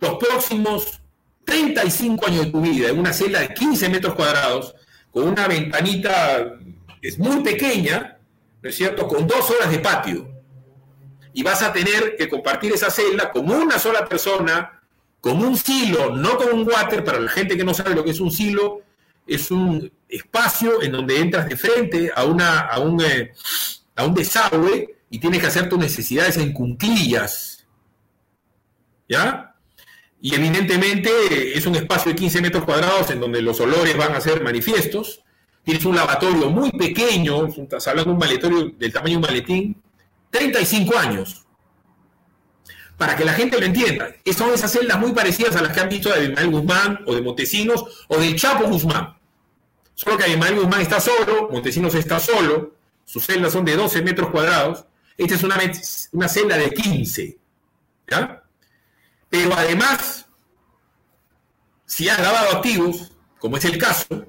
los próximos 35 años de tu vida, en una celda de 15 metros cuadrados, con una ventanita es muy pequeña, ¿no es cierto?, con dos horas de patio. Y vas a tener que compartir esa celda con una sola persona como un silo, no como un water, para la gente que no sabe lo que es un silo, es un espacio en donde entras de frente a, una, a, un, eh, a un desagüe y tienes que hacer tus necesidades en cunclillas. ¿Ya? Y evidentemente es un espacio de 15 metros cuadrados en donde los olores van a ser manifiestos. Tienes un lavatorio muy pequeño, estás hablando de un maletorio del tamaño de un maletín, 35 años para que la gente lo entienda. Son esas celdas muy parecidas a las que han visto de Abimael Guzmán o de Montesinos o del Chapo Guzmán. Solo que Abimael Guzmán está solo, Montesinos está solo, sus celdas son de 12 metros cuadrados. Esta es una, una celda de 15. ¿ya? Pero además, si has grabado activos, como es el caso,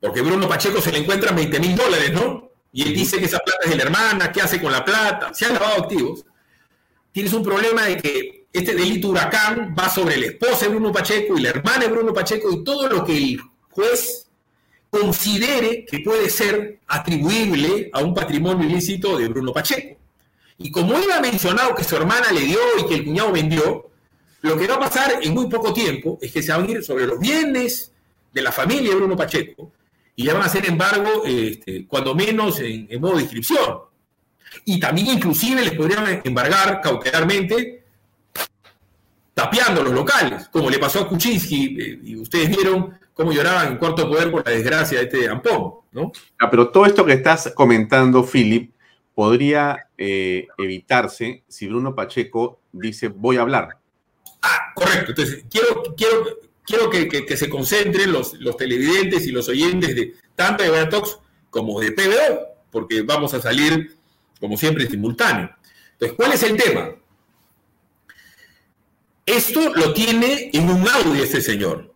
Porque Bruno Pacheco se le encuentran 20 mil dólares, ¿no? Y él dice que esa plata es de la hermana, ¿qué hace con la plata? Se han lavado activos. Tienes un problema de que este delito huracán va sobre la esposa de Bruno Pacheco y la hermana de Bruno Pacheco y todo lo que el juez considere que puede ser atribuible a un patrimonio ilícito de Bruno Pacheco. Y como él ha mencionado que su hermana le dio y que el cuñado vendió, lo que va a pasar en muy poco tiempo es que se van a ir sobre los bienes de la familia de Bruno Pacheco y le van a hacer embargo, este, cuando menos en, en modo de inscripción. Y también inclusive les podrían embargar cautelarmente tapeando los locales, como le pasó a Kuczynski, eh, y ustedes vieron cómo lloraban en cuarto poder por la desgracia de este Ampón, ¿no? Ah, pero todo esto que estás comentando, Philip, podría eh, evitarse si Bruno Pacheco dice voy a hablar. Ah, correcto. Entonces, quiero, quiero, quiero que, se concentren los, televidentes y los oyentes de tanto de Talks como de PBO, porque vamos a salir, como siempre, simultáneo. Entonces, ¿cuál es el tema? Esto lo tiene en un audio este señor,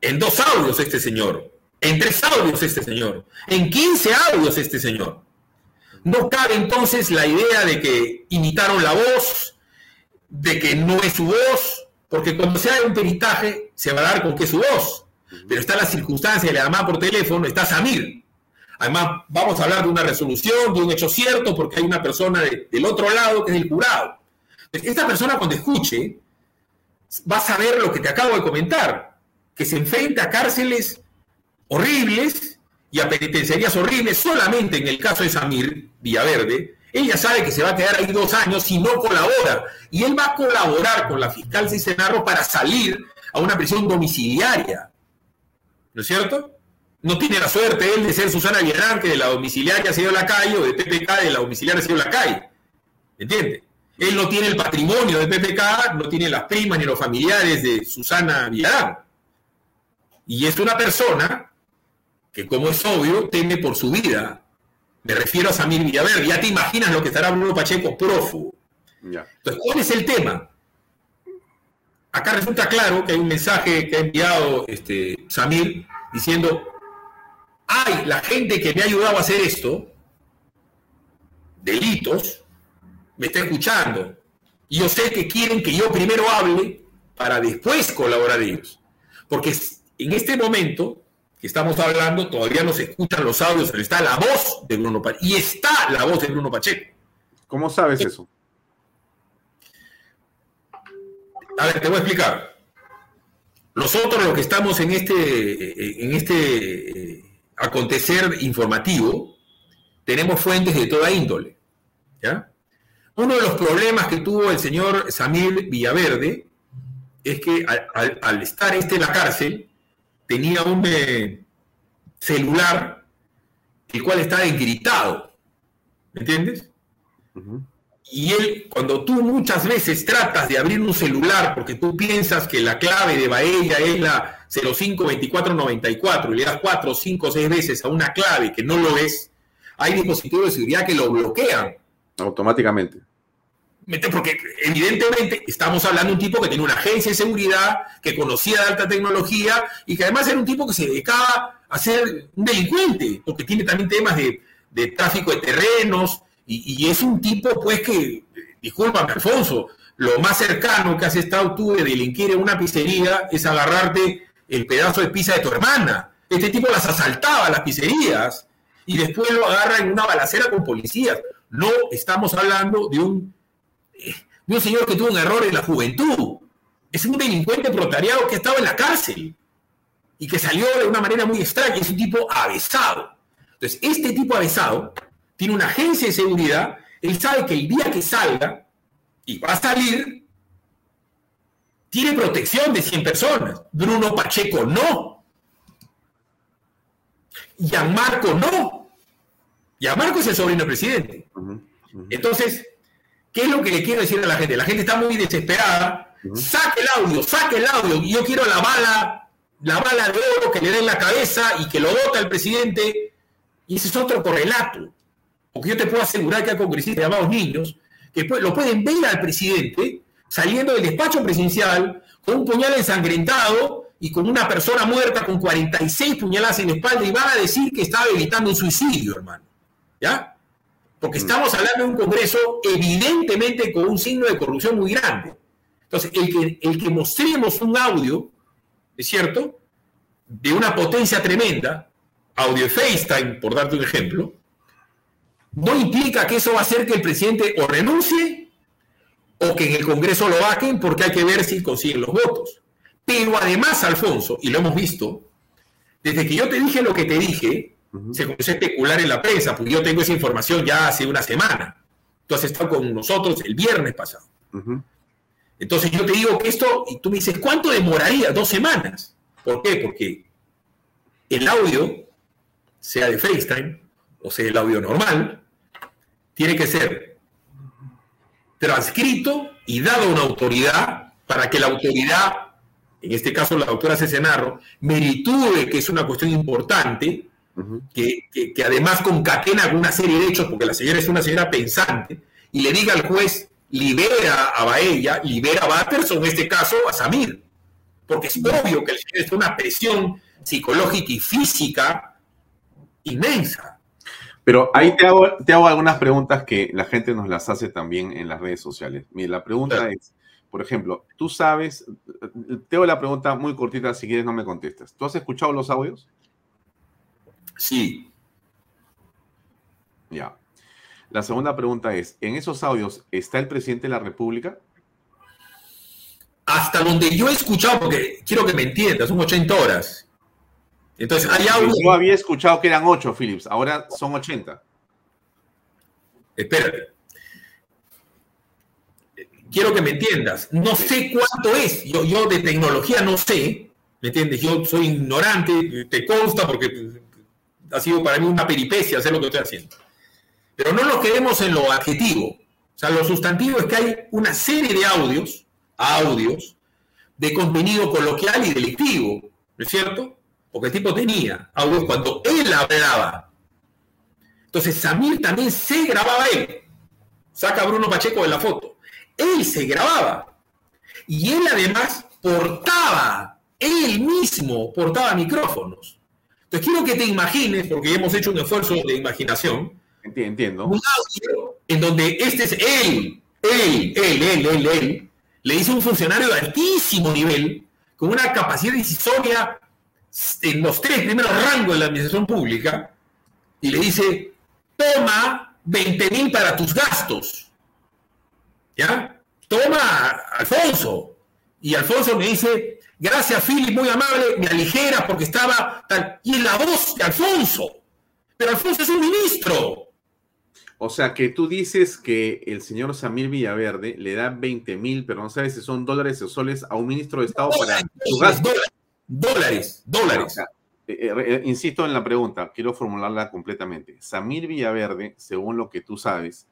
en dos audios este señor, en tres audios este señor, en 15 audios este señor. No cabe entonces la idea de que imitaron la voz, de que no es su voz, porque cuando se haga un peritaje se va a dar con que es su voz. Pero está la circunstancia de la llamada por teléfono, está Samir. Además, vamos a hablar de una resolución, de un hecho cierto, porque hay una persona de- del otro lado que es el jurado. Esta persona cuando escuche va a saber lo que te acabo de comentar, que se enfrenta a cárceles horribles y a penitenciarías horribles solamente en el caso de Samir Villaverde. Ella sabe que se va a quedar ahí dos años si no colabora. Y él va a colaborar con la fiscal Cicenarro para salir a una prisión domiciliaria. ¿No es cierto? No tiene la suerte él de ser Susana Villarán, que de la domiciliaria se dio a la calle, o de PPK de la domiciliaria se dio a la calle. ¿Entiende? Él no tiene el patrimonio de PPK, no tiene las primas ni los familiares de Susana Villarán. Y es una persona que, como es obvio, teme por su vida. Me refiero a Samir Villaverde. Ya te imaginas lo que estará Bruno Pacheco prófugo. Ya. Entonces, ¿cuál es el tema? Acá resulta claro que hay un mensaje que ha enviado este, Samir diciendo, ay, la gente que me ha ayudado a hacer esto, delitos, me está escuchando. Y yo sé que quieren que yo primero hable para después colaborar ellos. Porque en este momento que estamos hablando, todavía no se escuchan los audios, pero está la voz de Bruno Pacheco. Y está la voz de Bruno Pacheco. ¿Cómo sabes eso? A ver, te voy a explicar. Nosotros los que estamos en este, en este acontecer informativo, tenemos fuentes de toda índole. ¿ya? Uno de los problemas que tuvo el señor Samir Villaverde es que al, al- al estar este en la cárcel, tenía un eh, celular el cual estaba encriptado. ¿Me entiendes? Y él, cuando tú muchas veces tratas de abrir un celular porque tú piensas que la clave de Baella es la 052494 y le das 4, 5, 6 veces a una clave que no lo es, hay dispositivos de seguridad que lo bloquean. Automáticamente. Porque evidentemente estamos hablando de un tipo que tenía una agencia de seguridad, que conocía de alta tecnología y que además era un tipo que se dedicaba a ser un delincuente, porque tiene también temas de, de tráfico de terrenos y, y es un tipo pues que, discúlpame Alfonso, lo más cercano que has estado tú de delinquir en una pizzería es agarrarte el pedazo de pizza de tu hermana. Este tipo las asaltaba las pizzerías y después lo agarra en una balacera con policías. No estamos hablando de un de un señor que tuvo un error en la juventud. Es un delincuente protariado que estaba en la cárcel y que salió de una manera muy extraña. Es un tipo avesado. Entonces, este tipo avesado tiene una agencia de seguridad. Él sabe que el día que salga y va a salir, tiene protección de 100 personas. Bruno Pacheco no. Gianmarco no. Gianmarco es el sobrino del presidente. Entonces, ¿qué es lo que le quiero decir a la gente? La gente está muy desesperada. Saque el audio, saque el audio. Yo quiero la bala, la bala de oro que le den en la cabeza y que lo dota el presidente. Y ese es otro correlato. Porque yo te puedo asegurar que hay congresistas llamados niños que pu- lo pueden ver al presidente saliendo del despacho presidencial con un puñal ensangrentado y con una persona muerta con 46 puñaladas en la espalda y van a decir que estaba evitando un suicidio, hermano. ¿Ya? Porque estamos hablando de un Congreso evidentemente con un signo de corrupción muy grande. Entonces, el que, el que mostremos un audio, ¿es cierto?, de una potencia tremenda, audio FaceTime, por darte un ejemplo, no implica que eso va a hacer que el presidente o renuncie o que en el Congreso lo bajen porque hay que ver si consiguen los votos. Pero además, Alfonso, y lo hemos visto, desde que yo te dije lo que te dije, se comenzó a especular en la prensa, porque yo tengo esa información ya hace una semana. Tú has estado con nosotros el viernes pasado. Entonces yo te digo que esto, y tú me dices, ¿cuánto demoraría? Dos semanas. ¿Por qué? Porque el audio, sea de FaceTime o sea el audio normal, tiene que ser transcrito y dado a una autoridad para que la autoridad, en este caso la doctora Cesenarro, meritúe que es una cuestión importante, que, que, además concatena con una serie de hechos, porque la señora es una señora pensante, y le diga al juez, libera a Baella, libera a Batters, o en este caso a Samir. Porque es obvio que el señor es una presión psicológica y física inmensa. Pero ahí te hago, te hago algunas preguntas que la gente nos las hace también en las redes sociales. Mira, la pregunta es, por ejemplo, tú sabes, te hago la pregunta muy cortita, si quieres no me contestas. ¿Tú has escuchado los audios? Sí. Ya. La segunda pregunta es, ¿en esos audios está el presidente de la República? Hasta donde yo he escuchado, porque quiero que me entiendas, son 80 horas. Entonces, hay audios... Yo había escuchado que eran 8, Philips, ahora son 80. Espérate. Quiero que me entiendas. No sé cuánto es. Yo, yo de tecnología no sé. ¿Me entiendes? Yo soy ignorante, te consta porque ha sido para mí una peripecia hacer lo que estoy haciendo. Pero no nos quedemos en lo adjetivo. O sea, lo sustantivo es que hay una serie de audios, audios, de contenido coloquial y delictivo, ¿no es cierto? Porque el tipo tenía audios cuando él hablaba. Entonces Samir también se grababa él. Saca Bruno Pacheco de la foto. Él se grababa. Y él además portaba, él mismo portaba micrófonos. Entonces quiero que te imagines, porque hemos hecho un esfuerzo de imaginación. Entiendo. Un audio en donde este es él, él, él, él, él, él, le dice a un funcionario de altísimo nivel, con una capacidad decisoria en los tres primeros rangos de la administración pública, y le dice, toma 20 mil para tus gastos. ¿Ya? Toma, Alfonso. Y Alfonso me dice, Gracias, Philip, muy amable, me aligera porque estaba tal. Y en la voz de Alfonso. Pero Alfonso es un ministro. O sea, que tú dices que el señor Samir Villaverde le da 20 mil, pero no sabes si son dólares o soles, a un ministro de Estado para su gasto. Dólares, dólares. Eh, eh, eh, insisto en la pregunta, quiero formularla completamente. Samir Villaverde, según lo que tú sabes,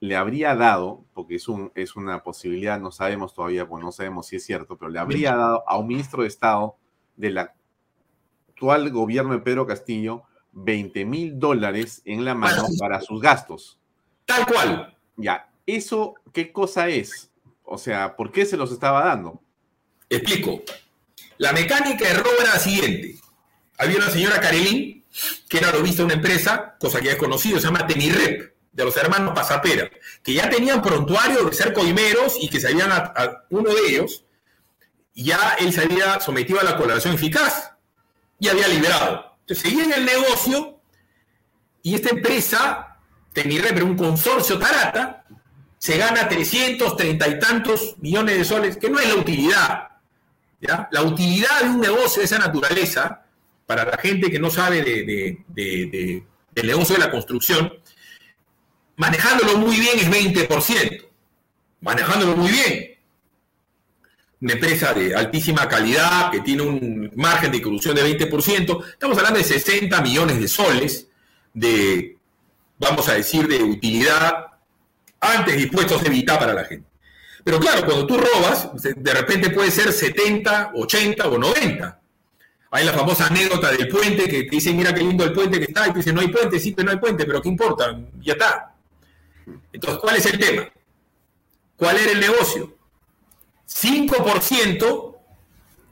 le habría dado, porque es, un, es una posibilidad, no sabemos todavía, pues no sabemos si es cierto, pero le habría dado a un ministro de Estado del actual gobierno de Pedro Castillo 20 mil dólares en la mano para sus gastos. Tal cual. Ya, ¿eso qué cosa es? O sea, ¿por qué se los estaba dando? Explico. La mecánica de robo era la siguiente. Había una señora Karelin, que era lobista de una empresa, cosa que ya es conocido, se llama Temirrep de los hermanos Pasapera, que ya tenían prontuario de ser coimeros y que se habían, a, uno de ellos, ya él se había sometido a la colaboración eficaz y había liberado. Entonces seguía en el negocio y esta empresa, pero un consorcio Tarata, se gana 330 y tantos millones de soles, que no es la utilidad. La utilidad de un negocio de esa naturaleza, para la gente que no sabe de, del negocio de la construcción, manejándolo muy bien es 20%. Manejándolo muy bien. Una empresa de altísima calidad que tiene un margen de corrupción de 20%. Estamos hablando de 60 millones de soles de, vamos a decir, de utilidad antes dispuestos de evitar para la gente. Pero claro, cuando tú robas, de repente puede ser 70, 80 o 90. Hay la famosa anécdota del puente que te dicen, mira qué lindo el puente que está, y tú dices, no hay puente, sí, pero no hay puente, pero ¿qué importa? Ya está. Entonces, ¿cuál es el tema? ¿Cuál era el negocio? 5%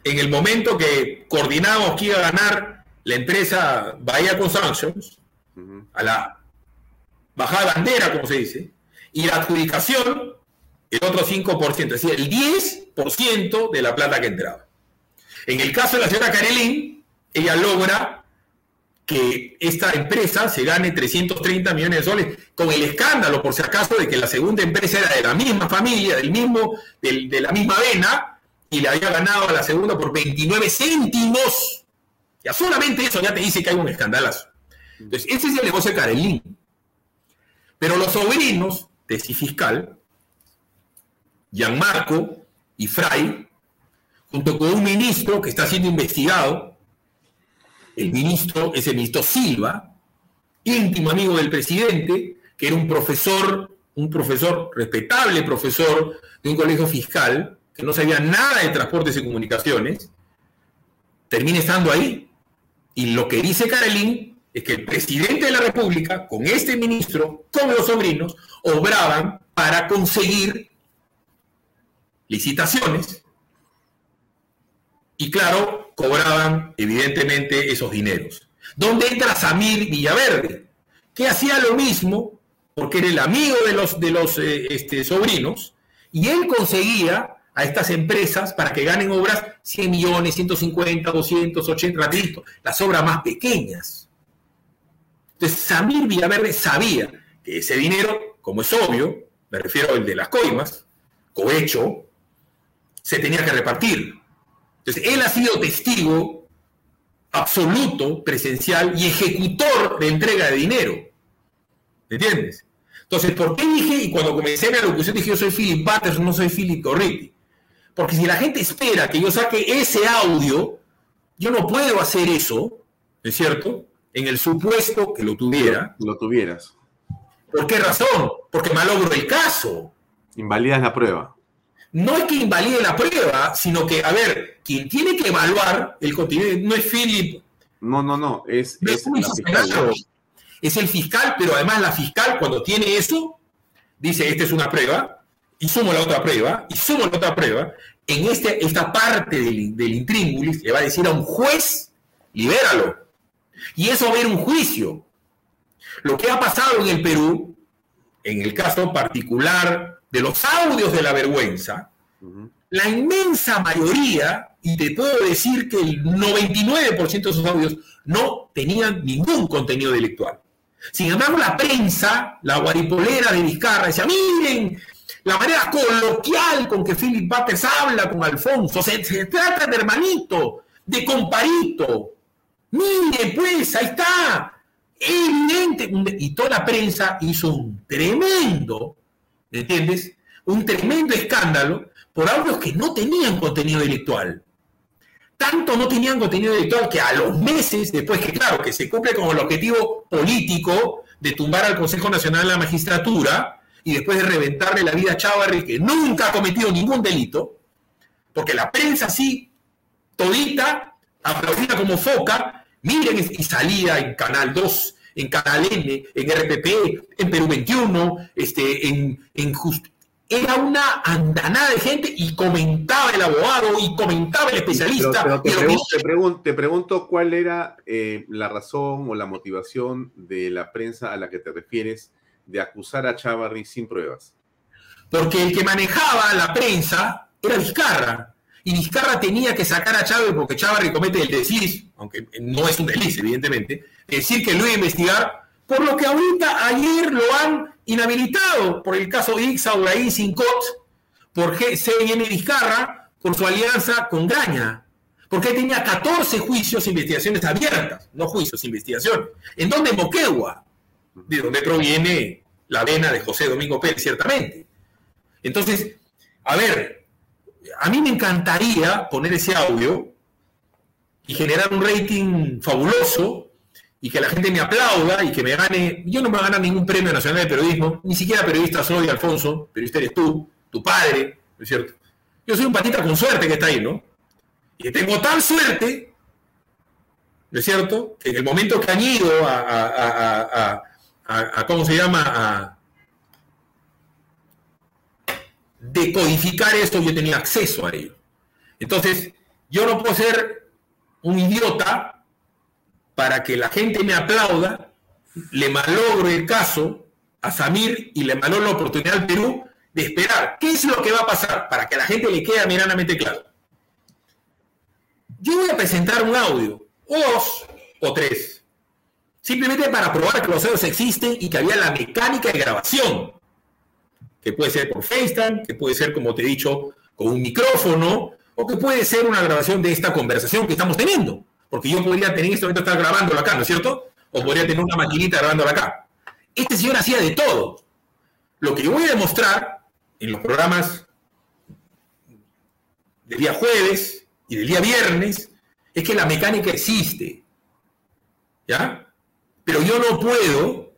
en el momento que coordinamos que iba a ganar la empresa Bahía Constructions, a la bajada de bandera, como se dice, y la adjudicación, el otro 5%, es decir, el 10% de la plata que entraba. En el caso de la señora Karelin, ella logra que esta empresa se gane 330 millones de soles, con el escándalo, por si acaso, de que la segunda empresa era de la misma familia, del mismo, de la misma vena, y le había ganado a la segunda por 29 céntimos. Ya solamente eso ya te dice que hay un escandalazo. Entonces, ese es el negocio de Carelín. Pero los sobrinos ese fiscal, Gianmarco y Fray, junto con un ministro que está siendo investigado, el ministro es el ministro Silva, íntimo amigo del presidente, que era un profesor, un profesor, respetable profesor de un colegio fiscal, que no sabía nada de transportes y comunicaciones, termina estando ahí. Y lo que dice Carolín es que el presidente de la República, con este ministro, con los sobrinos, obraban para conseguir licitaciones y claro, cobraban evidentemente esos dineros. ¿Dónde entra Samir Villaverde? Que hacía lo mismo porque era el amigo de los, de los eh, este, sobrinos y él conseguía a estas empresas para que ganen obras 100 millones, 150, 280, rapidito, las obras más pequeñas. Entonces, Samir Villaverde sabía que ese dinero, como es obvio, me refiero al de las coimas, cohecho, se tenía que repartir. Entonces, él ha sido testigo absoluto, presencial y ejecutor de entrega de dinero. ¿Me entiendes? Entonces, ¿por qué dije, y cuando comencé mi locución dije, yo soy Philip Butters, no soy Philip Corritti? Porque si la gente espera que yo saque ese audio, yo no puedo hacer eso, ¿no es cierto? En el supuesto que lo tuviera. Lo, tuvieras. ¿Por qué razón? Porque malogro el caso. Invalidas la prueba. No es que invalide la prueba, sino que, a ver, quien tiene que evaluar el contenido no es Philip. No, no, no, es, es, es el fiscal, pero además la fiscal cuando tiene eso, dice, esta es una prueba, y sumo la otra prueba, y sumo la otra prueba, en este, esta parte del, del intríngulis le va a decir a un juez, libéralo. Y eso va a haber un juicio. Lo que ha pasado en el Perú, en el caso particular de los audios de la vergüenza, la inmensa mayoría, y te puedo decir que el 99% de esos audios no tenían ningún contenido delictual. Sin embargo, la prensa, la guaripolera de Vizcarra, decía, miren, la manera coloquial con que Philip Bates habla con Alfonso. Se, trata de hermanito, de comparito. Mire, pues, ahí está. Evidente. Y toda la prensa hizo un tremendo, ¿me entiendes? Un tremendo escándalo por audios que no tenían contenido intelectual. Tanto no tenían contenido intelectual que a los meses, después que, claro, que se cumple con el objetivo político de tumbar al Consejo Nacional de la Magistratura, y después de reventarle la vida a Chávarri, que nunca ha cometido ningún delito, porque la prensa sí, todita, aplaudida como foca, miren y salía en Canal 2, en Canal N, en RPP, en Perú 21, este, en, en era una andanada de gente y comentaba el abogado y comentaba el especialista. te, pregunto, cuál era eh, la razón o la motivación de la prensa a la que te refieres de acusar a Chavarri sin pruebas? Porque el que manejaba la prensa era Vizcarra. Y Vizcarra tenía que sacar a Chávez porque Chavarri comete el desliz, aunque no es un desliz, evidentemente, decir que lo iba a investigar, por lo que ahorita ayer lo han inhabilitado por el caso Ixa Uraín Sincot, por CN Vizcarra, por su alianza con Graña. Porque tenía 14 juicios e investigaciones abiertas, no juicios, investigaciones. ¿En dónde? Moquegua de donde proviene la vena de José Domingo Pérez, ciertamente. Entonces, a ver, a mí me encantaría poner ese audio y generar un rating fabuloso y que la gente me aplauda y que me gane. Yo no me a ganar ningún premio nacional de periodismo, ni siquiera periodista soy, Alfonso, periodista eres tú, tu padre, ¿no es cierto? Yo soy un patita con suerte que está ahí, ¿no? Y tengo tal suerte, ¿no es cierto?, que en el momento que han ido a a, ¿cómo se llama? A decodificar esto, yo tenía acceso a ello. Entonces, Yo no puedo ser un idiota para que la gente me aplauda, le malogro el caso a Samir y le malogro la oportunidad al Perú de esperar. ¿Qué es lo que va a pasar? Para que a la gente le quede medianamente claro. Yo voy a presentar un audio, dos o tres, simplemente para probar que los audios existen y que había la mecánica de grabación, que puede ser por FaceTime, que puede ser, como te he dicho, con un micrófono, o que puede ser una grabación de esta conversación que estamos teniendo. Porque yo podría tener en este momento estar grabándolo acá, ¿no es cierto? O podría tener una maquinita grabándola acá. Este señor hacía de todo. Lo que yo voy a demostrar en los programas del día jueves y del día viernes es que la mecánica existe. ¿Ya? Pero yo no puedo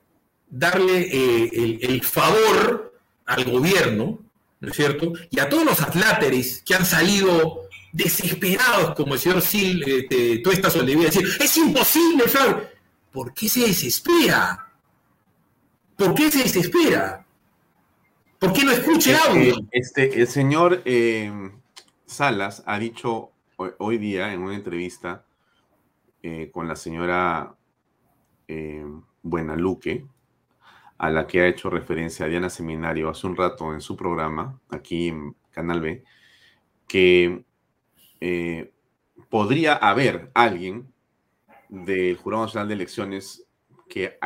darle eh, el, el favor al gobierno ¿no es cierto? Y a todos los atláteres que han salido desesperados, como el señor Sil, este, tú estás donde decir, es imposible, Flavio. ¿Por qué se desespera? ¿Por qué se desespera? ¿Por qué no escucha el audio? Este, el señor eh, Salas ha dicho hoy, hoy, día en una entrevista eh, con la señora eh, Buenaluque, a la que ha hecho referencia Diana Seminario hace un rato en su programa, aquí en Canal B, que eh, podría haber alguien del Jurado Nacional de Elecciones que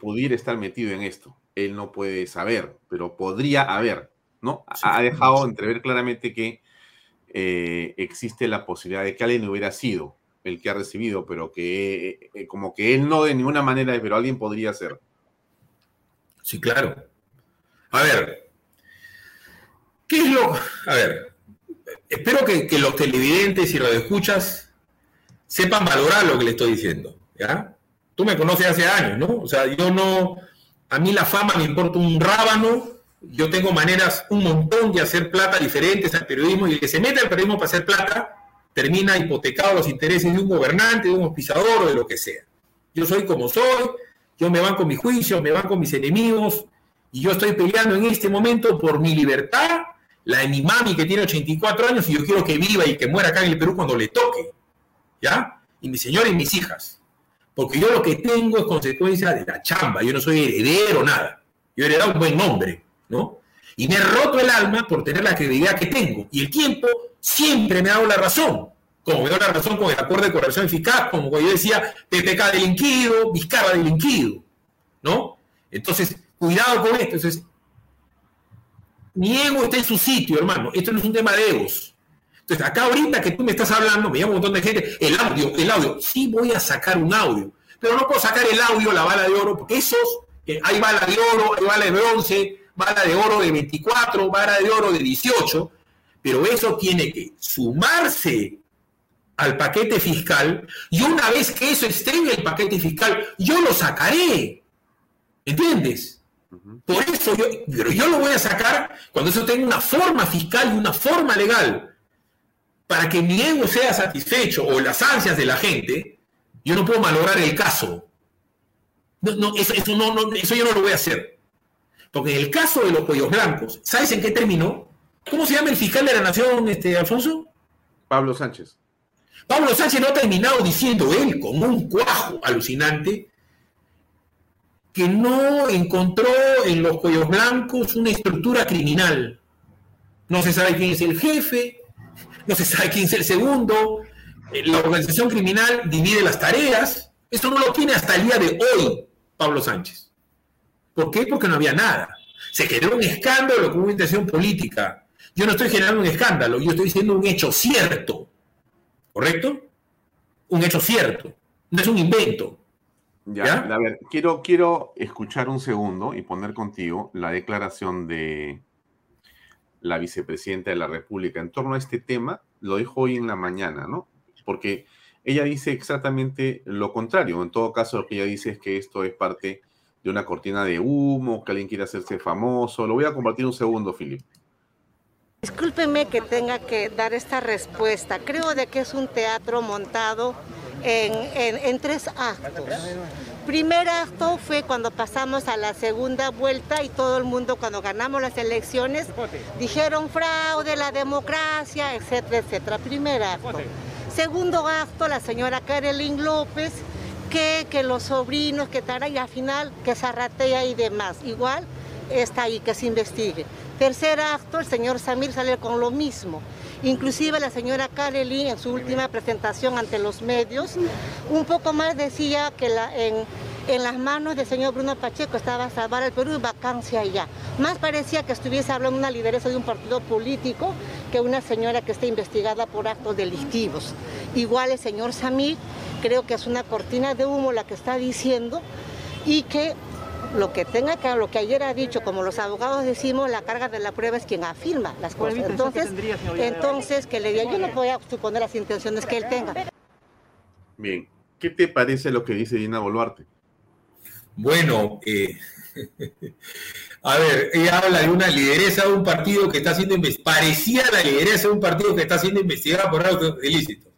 pudiera estar metido en esto. Él no puede saber, pero podría haber, ¿no? Ha dejado entrever claramente que eh, existe la posibilidad de que alguien hubiera sido el que ha recibido, pero que eh, como que él no de ninguna manera, pero alguien podría ser. Sí, claro. A ver, ¿qué es lo...? A ver, espero que, los televidentes y radioescuchas sepan valorar lo que le estoy diciendo, ¿ya? Tú me conoces hace años, ¿no? O sea, yo no... A mí la fama me importa un rábano, yo tengo maneras un montón de hacer plata diferentes al periodismo y el que se mete al periodismo para hacer plata termina hipotecado los intereses de un gobernante, de un auspiciador o de lo que sea. Yo soy como soy, yo me van con mis juicios, me van con mis enemigos, y yo estoy peleando en este momento por mi libertad, la de mi mami que tiene 84 años, y yo quiero que viva y que muera acá en el Perú cuando le toque, ¿ya? Y mi señora y mis hijas. Porque yo lo que tengo es consecuencia de la chamba, yo no soy heredero, nada. Yo he heredado un buen nombre, ¿no? Y me he roto el alma por tener la credibilidad que tengo. Y el tiempo siempre me ha dado la razón como me dio la razón con el acuerdo de corrección eficaz, como yo decía, PPK delinquido, Vizcarra delinquido, ¿no? Entonces, cuidado con esto. Entonces, mi ego está en su sitio, hermano. Esto no es un tema de egos. Entonces, acá ahorita que tú me estás hablando, me llama un montón de gente, el audio, el audio. Sí voy a sacar un audio, pero no puedo sacar el audio, la bala de oro, porque esos, eh, hay bala de oro, hay bala de bronce, bala de oro de 24, bala de oro de 18, pero eso tiene que sumarse al paquete fiscal y una vez que eso esté en el paquete fiscal, yo lo sacaré. ¿Entiendes? Por eso yo, pero yo lo voy a sacar cuando eso tenga una forma fiscal y una forma legal. Para que mi ego sea satisfecho o las ansias de la gente, yo no puedo malograr el caso. No, no, eso, eso, no, no, eso yo no lo voy a hacer. Porque en el caso de los cuellos blancos, ¿sabes en qué terminó? ¿Cómo se llama el fiscal de la nación, este, Alfonso? Pablo Sánchez. Pablo Sánchez no ha terminado diciendo él, con un cuajo alucinante, que no encontró en los cuellos blancos una estructura criminal. No se sabe quién es el jefe, no se sabe quién es el segundo, eh, la organización criminal divide las tareas. Esto no lo tiene hasta el día de hoy Pablo Sánchez. ¿Por qué? Porque no había nada. Se generó un escándalo con una intención política. Yo no estoy generando un escándalo, yo estoy diciendo un hecho cierto. ¿correcto? Un hecho cierto, no es un invento. Ya, a ver, quiero, quiero escuchar un segundo y poner contigo la declaración de la vicepresidenta de la República en torno a este tema. Lo dijo hoy en la mañana, ¿no? Porque ella dice exactamente lo contrario. En todo caso, lo que ella dice es que esto es parte de una cortina de humo, que alguien quiere hacerse famoso. Lo voy a compartir un segundo, Filipe. Discúlpeme que tenga que dar esta respuesta. Creo de que es un teatro montado en, tres actos. Primer acto fue cuando pasamos a la segunda vuelta y todo el mundo cuando ganamos las elecciones dijeron fraude, la democracia, etcétera, etcétera. Primer acto. Segundo acto, la señora Karelin López, que, que los sobrinos, que tal, y al final que zarratea y demás. Igual está ahí, que se investigue. Tercer acto, el señor Samir sale con lo mismo. Inclusive la señora Kareli en su última presentación ante los medios, un poco más decía que en, en las manos del señor Bruno Pacheco estaba salvar el Perú y vacancia allá. Más parecía que estuviese hablando una lideresa de un partido político que una señora que está investigada por actos delictivos. Igual el señor Samir, creo que es una cortina de humo la que está diciendo y que lo que tenga que, lo que ayer ha dicho, como los abogados decimos, la carga de la prueba es quien afirma las cosas. Entonces, entonces que le diga, yo no voy a suponer las intenciones que él tenga. Bien, ¿qué te parece lo que dice Dina Boluarte? Bueno, eh, a ver, ella habla de una lideresa de un partido que está siendo investigada, parecía la lideresa de un partido que está siendo investigada por actos ilícitos.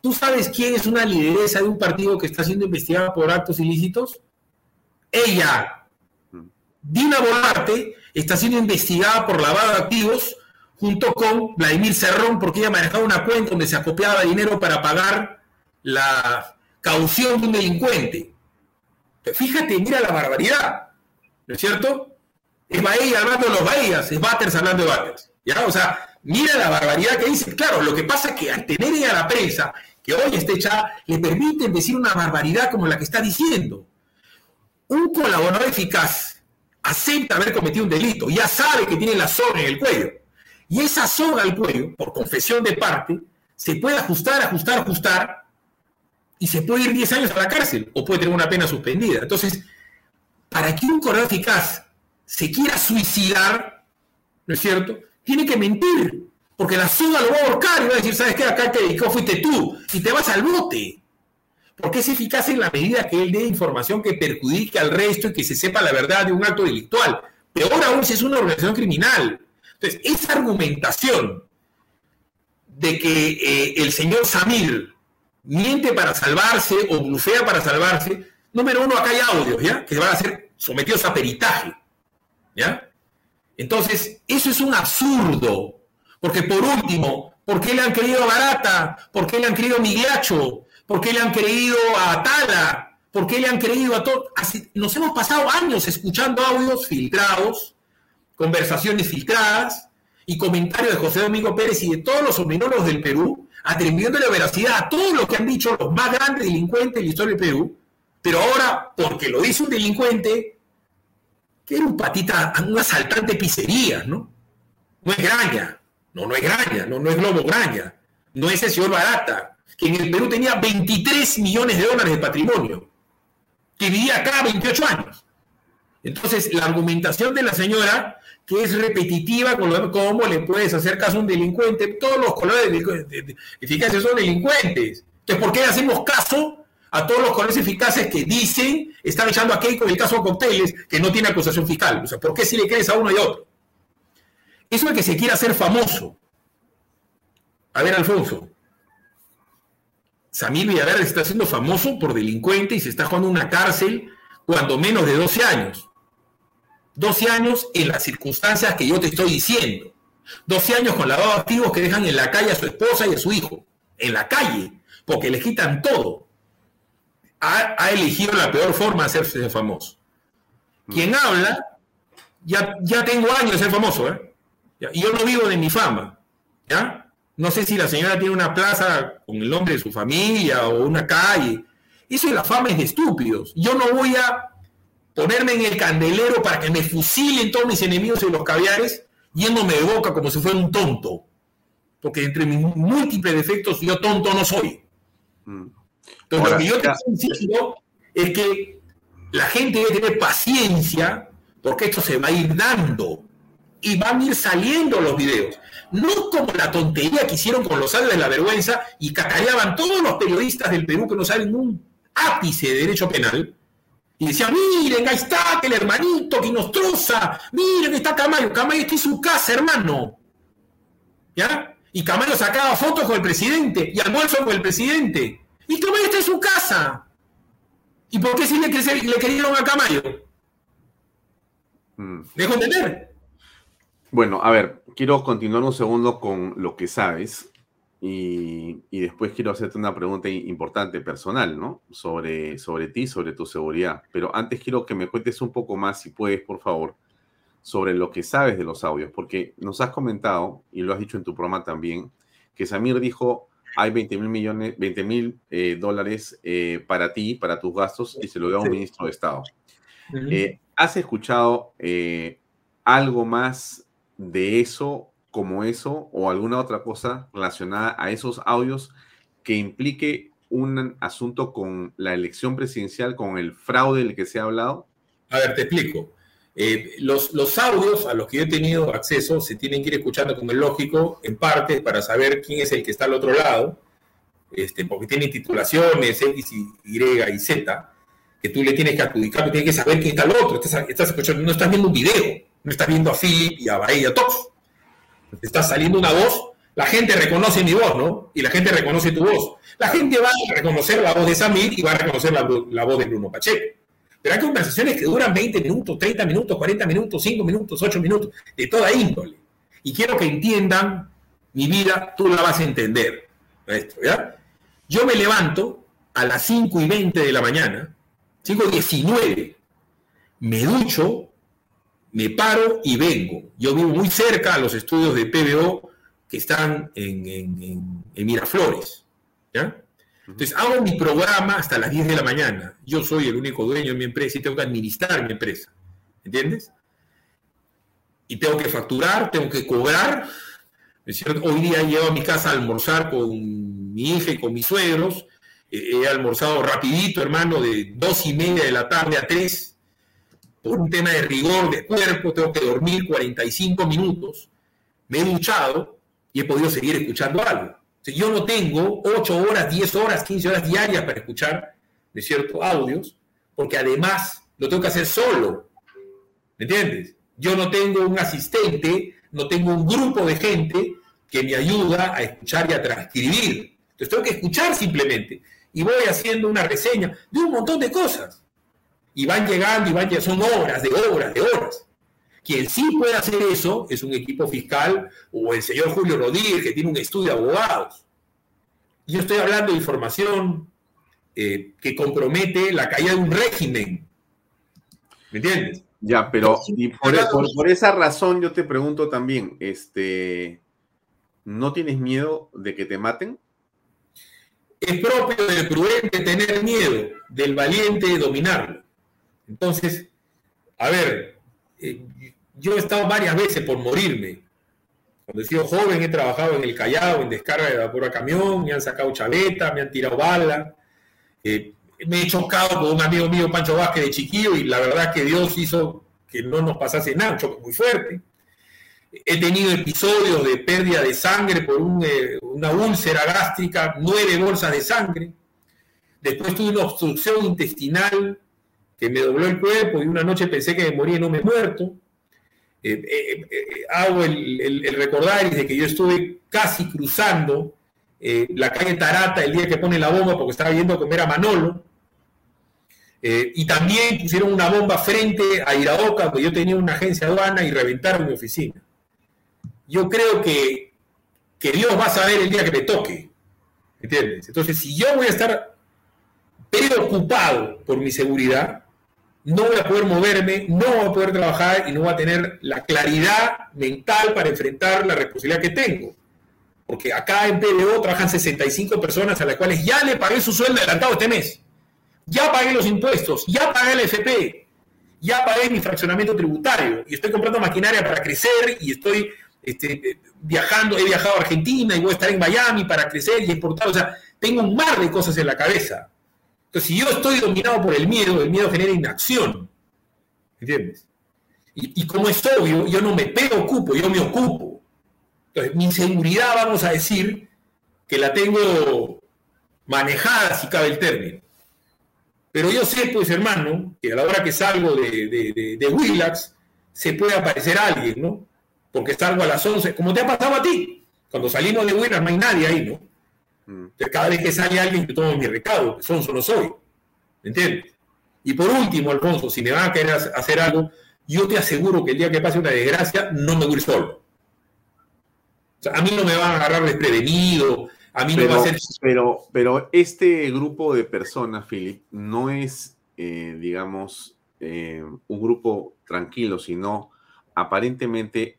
¿Tú sabes quién es una lideresa de un partido que está siendo investigada por actos ilícitos? Ella, Dina Boluarte, está siendo investigada por lavado de activos junto con Vladimir Cerrón porque ella manejaba una cuenta donde se acopiaba dinero para pagar la caución de un delincuente. Fíjate, mira la barbaridad, ¿no es cierto? Es Bahía hablando de los Bahías, es Batters hablando de Batters. ¿ya? O sea, mira la barbaridad que dice. Claro, lo que pasa es que al tener ella la prensa, que hoy está hecha, le permiten decir una barbaridad como la que está diciendo. Un colaborador eficaz acepta haber cometido un delito, ya sabe que tiene la soga en el cuello. Y esa soga al cuello, por confesión de parte, se puede ajustar, ajustar, ajustar, y se puede ir 10 años a la cárcel o puede tener una pena suspendida. Entonces, para que un colaborador eficaz se quiera suicidar, ¿no es cierto? Tiene que mentir, porque la soga lo va a ahorcar y va a decir, ¿sabes qué? Acá te dedicó fuiste tú, y te vas al bote. Porque es eficaz en la medida que él dé información que perjudique al resto y que se sepa la verdad de un acto delictual. Peor aún si es una organización criminal. Entonces, esa argumentación de que eh, el señor Samir miente para salvarse o blufea para salvarse, número uno, acá hay audios, ¿ya? Que van a ser sometidos a peritaje, ¿ya? Entonces, eso es un absurdo, porque por último, ¿por qué le han a Barata? ¿Por qué le han creído a? ¿Por qué le han creído a Atala? ¿Por qué le han creído a todo? Nos hemos pasado años escuchando audios filtrados, conversaciones filtradas y comentarios de José Domingo Pérez y de todos los opinólogos del Perú, atribuyendo la veracidad a todo lo que han dicho los más grandes delincuentes de la historia del Perú, pero ahora, porque lo dice un delincuente, que era un patita, un asaltante de pizzerías, ¿no? No es Graña, no, no es Graña, no, no es Globo Graña, no es el señor Barata, que en el Perú tenía 23 millones de dólares de patrimonio, que vivía acá 28 años. Entonces, la argumentación de la señora, que es repetitiva con lo de cómo le puedes hacer caso a un delincuente, todos los colores eficaces son delincuentes. Entonces, ¿por qué hacemos caso a todos los colores eficaces que dicen, están echando a Keiko en el caso de cócteles, que no tiene acusación fiscal? O sea, ¿por qué si le crees a uno y otro? Eso es que se quiere hacer famoso. A ver, Alfonso. Samir Villaverde está siendo famoso por delincuente y se está jugando una cárcel cuando menos de 12 años. 12 años en las circunstancias que yo te estoy diciendo. 12 años con lavado de activos que dejan en la calle a su esposa y a su hijo. En la calle, porque le quitan todo. Ha, elegido la peor forma de hacerse famoso. Quien habla, ya, ya tengo años de ser famoso, ¿eh? Y yo no vivo de mi fama, ¿ya? No sé si la señora tiene una plaza con el nombre de su familia o una calle. Eso es la fama es de estúpidos. Yo no voy a ponerme en el candelero para que me fusilen todos mis enemigos en los caviares yéndome de boca como si fuera un tonto. Porque entre mis múltiples defectos yo tonto no soy. Mm. Entonces, lo que yo te insisto es que la gente debe tener paciencia porque esto se va a ir dando y van a ir saliendo los videos. No como la tontería que hicieron con los sales de la vergüenza y cacareaban todos los periodistas del Perú que no saben un ápice de derecho penal. Y decían, miren, ahí está el hermanito que nos troza, miren, está Camayo, Camayo está en su casa, hermano. ¿Ya? Y Camayo sacaba fotos con el presidente y almuerzo con el presidente. Y Camayo está en su casa. ¿Y por qué si le, crece- le querían a Camayo? Mm. ¿Dejo entender? Bueno, a ver, quiero continuar un segundo con lo que sabes y, y después quiero hacerte una pregunta importante, personal, ¿no? Sobre, sobre ti, sobre tu seguridad. Pero antes quiero que me cuentes un poco más, si puedes, por favor, sobre lo que sabes de los audios, porque nos has comentado, y lo has dicho en tu programa también, que Samir dijo, hay 20 mil millones, 20 mil eh, dólares eh, para ti, para tus gastos, y se lo dio a un Sí. ministro de Estado. Eh, ¿Has escuchado eh, algo más de eso, como eso, o alguna otra cosa relacionada a esos audios que implique un asunto con la elección presidencial, con el fraude del que se ha hablado? A ver, te explico. Eh, los, los audios a los que yo he tenido acceso se tienen que ir escuchando como es lógico, en parte, para saber quién es el que está al otro lado, este, porque tienen titulaciones X, Y y Z, que tú le tienes que adjudicar, tienes que saber quién está al otro. Estás, estás escuchando, no estás viendo un video, no estás viendo a Philip y a Bahía y a Tox. Te está saliendo una voz, la gente reconoce mi voz, ¿no? Y la gente reconoce tu voz. La gente va a reconocer la voz de Samir y va a reconocer la, la voz de Bruno Pacheco. Pero hay conversaciones que duran 20 minutos, 30 minutos, 40 minutos, 5 minutos, 8 minutos, de toda índole. Y quiero que entiendan mi vida, tú la vas a entender. maestro, ¿ya? Yo me levanto a las 5 y 20 de la mañana, 5 y 19, me ducho, me paro y vengo. Yo vivo muy cerca a los estudios de PBO que están en, Miraflores. ¿ya? Entonces hago mi programa hasta las 10 de la mañana. Yo soy el único dueño de mi empresa y tengo que administrar mi empresa. ¿Entiendes? Y tengo que facturar, tengo que cobrar. Hoy día llevo a mi casa a almorzar con mi hija y con mis suegros. He almorzado rapidito, hermano, de dos y media de la tarde a 3 por un tema de rigor de cuerpo, tengo que dormir 45 minutos, me he duchado y he podido seguir escuchando algo. Sea, yo no tengo 8 horas, 10 horas, 15 horas diarias para escuchar, ¿de cierto?, audios, porque además lo tengo que hacer solo. ¿Me entiendes? Yo no tengo un asistente, no tengo un grupo de gente que me ayuda a escuchar y a transcribir. Entonces tengo que escuchar simplemente. Y voy haciendo una reseña de un montón de cosas y van llegando y van llegando, son horas de horas de horas. Quien sí puede hacer eso es un equipo fiscal o el señor Julio Rodríguez, que tiene un estudio de abogados. Yo estoy hablando de información eh, que compromete la caída de un régimen. ¿Me entiendes? Ya, pero y por, e, por- por esa razón yo te pregunto también, este, ¿no tienes miedo de que te maten? Es propio del prudente tener miedo, del valiente dominarlo. Entonces, a ver, eh, yo he estado varias veces por morirme. Cuando he sido joven he trabajado en el Callao, en descarga de vapor a camión, me han sacado chaveta, me han tirado bala. Eh, me he chocado con un amigo mío, Pancho Vázquez, de chiquillo, y la verdad que Dios hizo que no nos pasase nada, un choque muy fuerte. He tenido episodios de pérdida de sangre por eh, una úlcera gástrica, nueve bolsas de sangre. Después tuve una obstrucción intestinal que me dobló el cuerpo y una noche pensé que me moría y no me he muerto. Eh, eh, eh, hago el, el- el recordar de que yo estuve casi cruzando la calle Tarata el día que pone la bomba porque estaba yendo a comer a Manolo. Y también pusieron una bomba frente a Iraoka, donde yo tenía una agencia aduana y reventaron mi oficina. Yo creo que, que Dios va a saber el día que me toque. ¿Entiendes? Entonces, si yo voy a estar preocupado por mi seguridad, no voy a poder moverme, no voy a poder trabajar y no voy a tener la claridad mental para enfrentar la responsabilidad que tengo. Porque acá en PBO trabajan 65 personas a las cuales ya le pagué su sueldo adelantado este mes. Ya pagué los impuestos, ya pagué el FP, ya pagué mi fraccionamiento tributario y estoy comprando maquinaria para crecer y estoy este, viajando, he viajado a Argentina y voy a estar en Miami para crecer y exportar. O sea, tengo un mar de cosas en la cabeza. Entonces, si yo estoy dominado por el miedo, el miedo genera inacción. ¿Entiendes? Y, como es obvio, yo no me preocupo, yo me ocupo. Entonces, mi inseguridad, vamos a decir, que la tengo manejada, si cabe el término. Pero yo sé, pues, hermano, que a la hora que salgo de, de, de- de Willax, se puede aparecer alguien, ¿no? Porque salgo a las 11, como te ha pasado a ti. Cuando salimos de Willax no hay nadie ahí, ¿no? Entonces, cada vez que sale alguien, yo tomo mi recado, que sonso no soy. ¿Me entiendes? Y por último, Alfonso, si me van a querer hacer algo, yo te aseguro que el día que pase una desgracia, no me voy a ir solo. O sea, a mí no me van a agarrar desprevenido, a mí pero, no va a ser... Pero, pero este grupo de personas, Philip, no es, eh, digamos, eh, un grupo tranquilo, sino aparentemente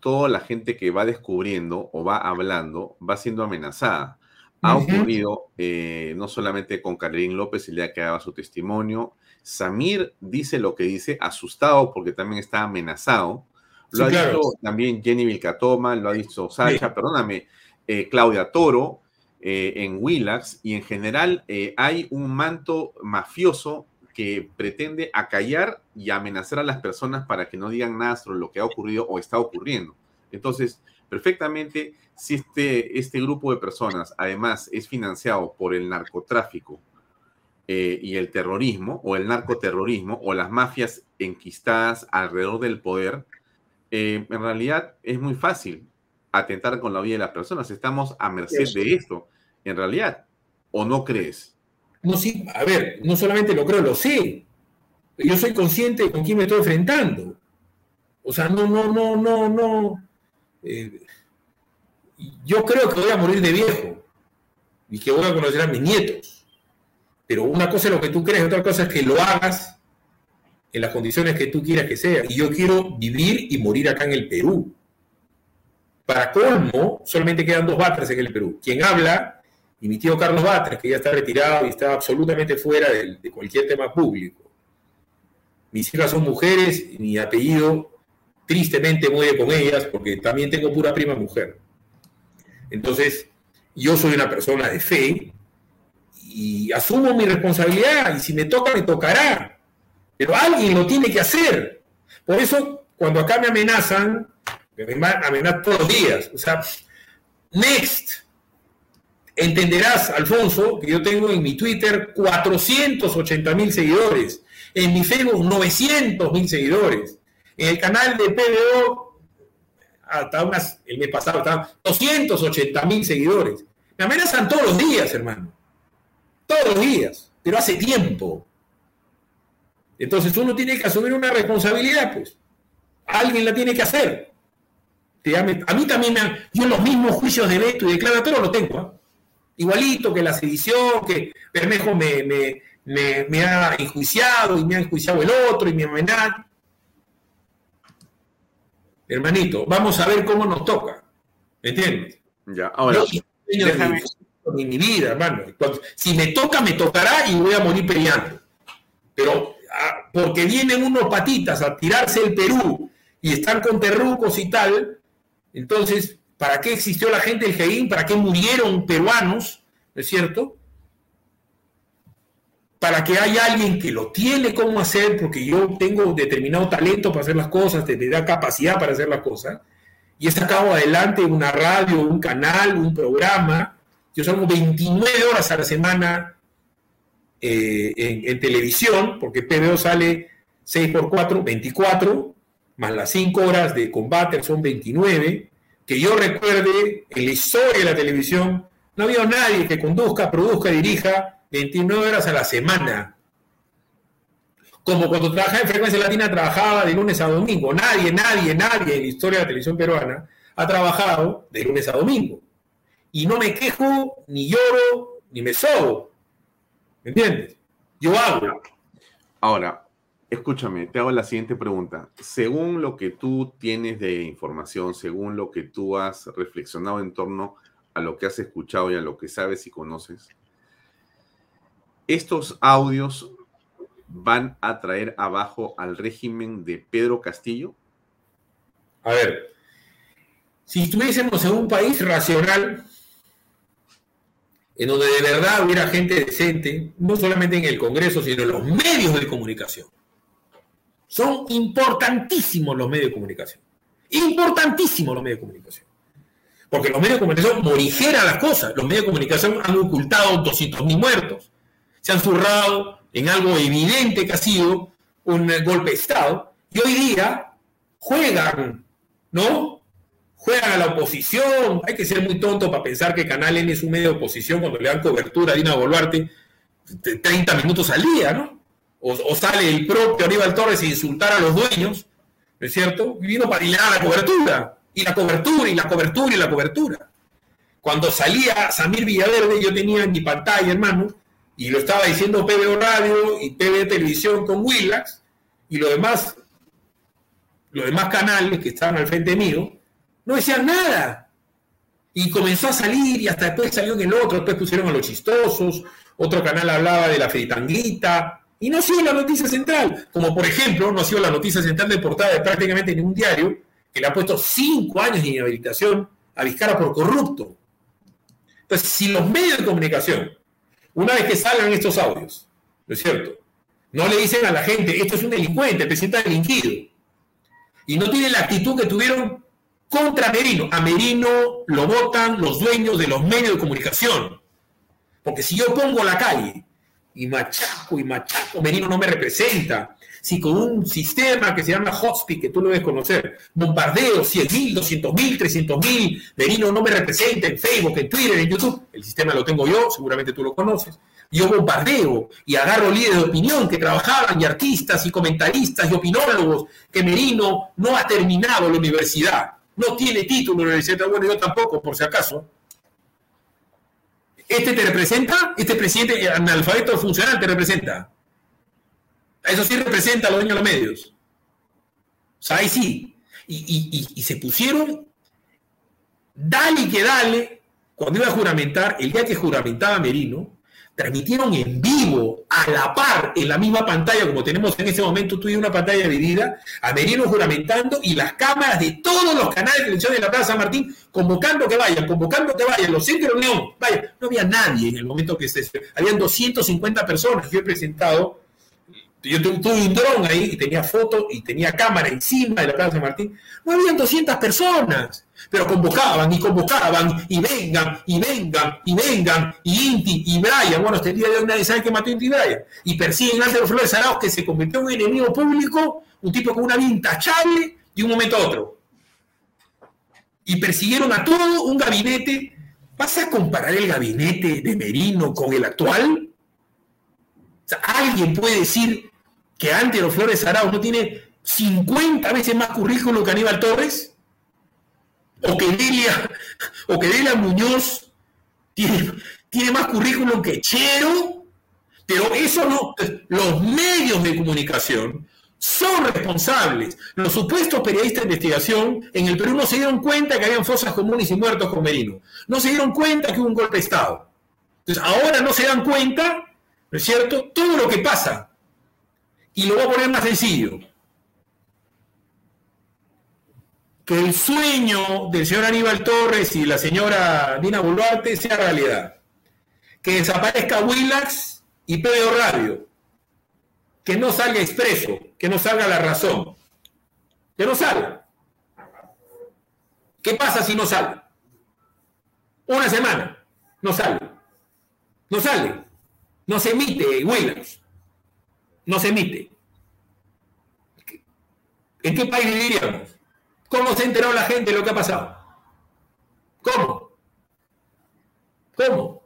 toda la gente que va descubriendo o va hablando va siendo amenazada. Ha ocurrido eh, no solamente con Carolín López el día que daba su testimonio. Samir dice lo que dice, asustado porque también está amenazado. Lo Sí, ha claro. dicho también Jenny Vilcatoma, lo ha dicho Sacha, perdóname, eh, Claudia Toro eh, en Willax, y en general eh, hay un manto mafioso que pretende acallar y amenazar a las personas para que no digan nada sobre lo que ha ocurrido o está ocurriendo. Entonces, perfectamente, si este, este grupo de personas además es financiado por el narcotráfico eh, y el terrorismo, o el narcoterrorismo, o las mafias enquistadas alrededor del poder, eh, en realidad es muy fácil atentar con la vida de las personas. Estamos a merced de esto, en realidad. ¿O no crees? No, sí, a ver, no solamente lo creo, lo sé. Yo soy consciente de con quién me estoy enfrentando. O sea, no, no, no, no, no. Eh, yo creo que voy a morir de viejo y que voy a conocer a mis nietos. Pero una cosa es lo que tú crees, otra cosa es que lo hagas en las condiciones que tú quieras que sea. Y yo quiero vivir y morir acá en el Perú. Para colmo, solamente quedan dos Batres en el Perú. Quien habla, y mi tío Carlos Batres, que ya está retirado y está absolutamente fuera de, cualquier tema público. Mis hijas son mujeres y mi apellido tristemente muere con ellas porque también tengo pura prima mujer. Entonces, yo soy una persona de fe y asumo mi responsabilidad y si me toca, me tocará. Pero alguien lo tiene que hacer. Por eso, cuando acá me amenazan, me amenazan todos los días. O sea, next. Entenderás, Alfonso, que yo tengo en mi Twitter 480 mil seguidores, en mi Facebook 900 mil seguidores, en el canal de PBO, hasta unas, el mes pasado estaban 280 mil seguidores. Me amenazan todos los días, hermano. Todos los días, pero hace tiempo. Entonces uno tiene que asumir una responsabilidad, pues. Alguien la tiene que hacer. A mí también me han- yo los mismos juicios de veto y declaratorio lo tengo. ¿ah? Igualito que la sedición, que Bermejo me, me, me, me ha enjuiciado y me ha enjuiciado el otro y me amenaza. Hermanito, vamos a ver cómo nos toca. ¿Me entiendes? Ya, ahora, Yo déjame- mi vida, hermano. Si me toca, me tocará y voy a morir peleando. Pero ah, porque vienen unos patitas a tirarse el Perú y están con terrucos y tal, entonces, ¿para qué existió la gente del Jeín? ¿Para qué murieron peruanos? ¿No es cierto? Para que haya alguien que lo tiene cómo hacer, porque yo tengo determinado talento para hacer las cosas, te me da capacidad para hacer las cosas, y he sacado adelante una radio, un canal, un programa. Yo salgo 29 horas a la semana eh, en, en televisión, porque PBO sale 6 por 4, 24, más las 5 horas de combate son 29. Que yo recuerde, en la historia de la televisión, no había nadie que conduzca, produzca, dirija 29 horas a la semana. Como cuando trabajaba en Frecuencia Latina, trabajaba de lunes a domingo. Nadie, nadie, nadie en la historia de la televisión peruana ha trabajado de lunes a domingo. Y no me quejo, ni lloro, ni me sobo. ¿Me entiendes? Yo hago. Ahora, escúchame, te hago la siguiente pregunta. Según lo que tú tienes de información, según lo que tú has reflexionado en torno a lo que has escuchado y a lo que sabes y conoces, estos audios van a traer abajo al régimen de Pedro Castillo. A ver, si estuviésemos en un país racional, en donde de verdad hubiera gente decente, no solamente en el Congreso, sino en los medios de comunicación. Son importantísimos los medios de comunicación. Importantísimos los medios de comunicación. Porque los medios de comunicación morigeran las cosas. Los medios de comunicación han ocultado 200.000 muertos. Se han zurrado en algo evidente que ha sido un eh, golpe de Estado. Y hoy día juegan, ¿no? Juegan a la oposición. Hay que ser muy tonto para pensar que Canal N es un medio de oposición cuando le dan cobertura a Dina Boluarte de 30 minutos al día, ¿no? O, sale el propio Aníbal Torres a insultar a los dueños, ¿no es cierto? Y vino para hilar la cobertura, y la cobertura, y la cobertura, y la cobertura. Cuando salía Samir Villaverde, yo tenía en mi pantalla, hermano, y lo estaba diciendo PBO Radio y PB Televisión con Willax, y los demás, los demás canales que estaban al frente mío, no decían nada. Y comenzó a salir y hasta después salió en el otro, después pusieron a los chistosos, otro canal hablaba de la fritanguita, y no ha sido la noticia central, como por ejemplo no ha sido la noticia central de portada de prácticamente ningún diario, que le ha puesto cinco años de inhabilitación a Vizcarra por corrupto. Entonces, si los medios de comunicación, una vez que salgan estos audios, ¿no es cierto? No le dicen a la gente, esto es un delincuente, el presidente delinquido. Y no tienen la actitud que tuvieron contra Merino. A Merino lo votan los dueños de los medios de comunicación. Porque si yo pongo la calle y machaco y machaco, Merino no me representa. Si con un sistema que se llama Hotspeed, que tú lo debes conocer, bombardeo 100 mil, 200 mil, 300 mil, Merino no me representa en Facebook, en Twitter, en YouTube, el sistema lo tengo yo, seguramente tú lo conoces. Yo bombardeo y agarro líderes de opinión que trabajaban y artistas y comentaristas y opinólogos que Merino no ha terminado la universidad, no tiene título en la universidad, bueno, yo tampoco, por si acaso. ¿Este te representa? ¿Este presidente analfabeto funcional te representa? Eso sí representa a los dueños de los medios. O sea, ahí sí. Y, y, se pusieron, dale que dale, cuando iba a juramentar, el día que juramentaba Merino, transmitieron en vivo, a la par, en la misma pantalla, como tenemos en ese momento, tú y una pantalla dividida, a Merino juramentando y las cámaras de todos los canales de televisión de la Plaza San Martín convocando que vayan, convocando que vayan, los centros de León, vaya, no había nadie en el momento que se... Habían 250 personas. Yo he presentado yo tuve un dron ahí y tenía fotos y tenía cámara encima de la Plaza San Martín. No habían 200 personas, pero convocaban y convocaban y vengan y vengan y vengan y Inti y Brian. Bueno, este día de hoy nadie sabe que mató Inti y Brian. Y persiguen a Álvaro Flores Arauz que se convirtió en un enemigo público, un tipo con una vida intachable de un momento a otro. Y persiguieron a todo un gabinete. ¿Vas a comparar el gabinete de Merino con el actual? ¿alguien puede decir que Antero Flores Arauz no tiene 50 veces más currículum que Aníbal Torres? ¿O que Delia, o que Delia Muñoz tiene, más currículum que Chero? Pero eso no, los medios de comunicación son responsables. Los supuestos periodistas de investigación en el Perú no se dieron cuenta que habían fosas comunes y muertos con Merino. No se dieron cuenta que hubo un golpe de Estado. Entonces, ahora no se dan cuenta, ¿no es cierto?, todo lo que pasa. Y lo voy a poner más sencillo. Que el sueño del señor Aníbal Torres y la señora Dina Boluarte sea realidad. Que desaparezca Willax y Pedro Radio. Que no salga expreso, que no salga la razón. Que no salga. ¿Qué pasa si no sale? Una semana. No sale. No sale. No se emite Willax no se emite. ¿En qué país viviríamos? ¿Cómo se ha enterado la gente de lo que ha pasado? ¿Cómo? ¿Cómo?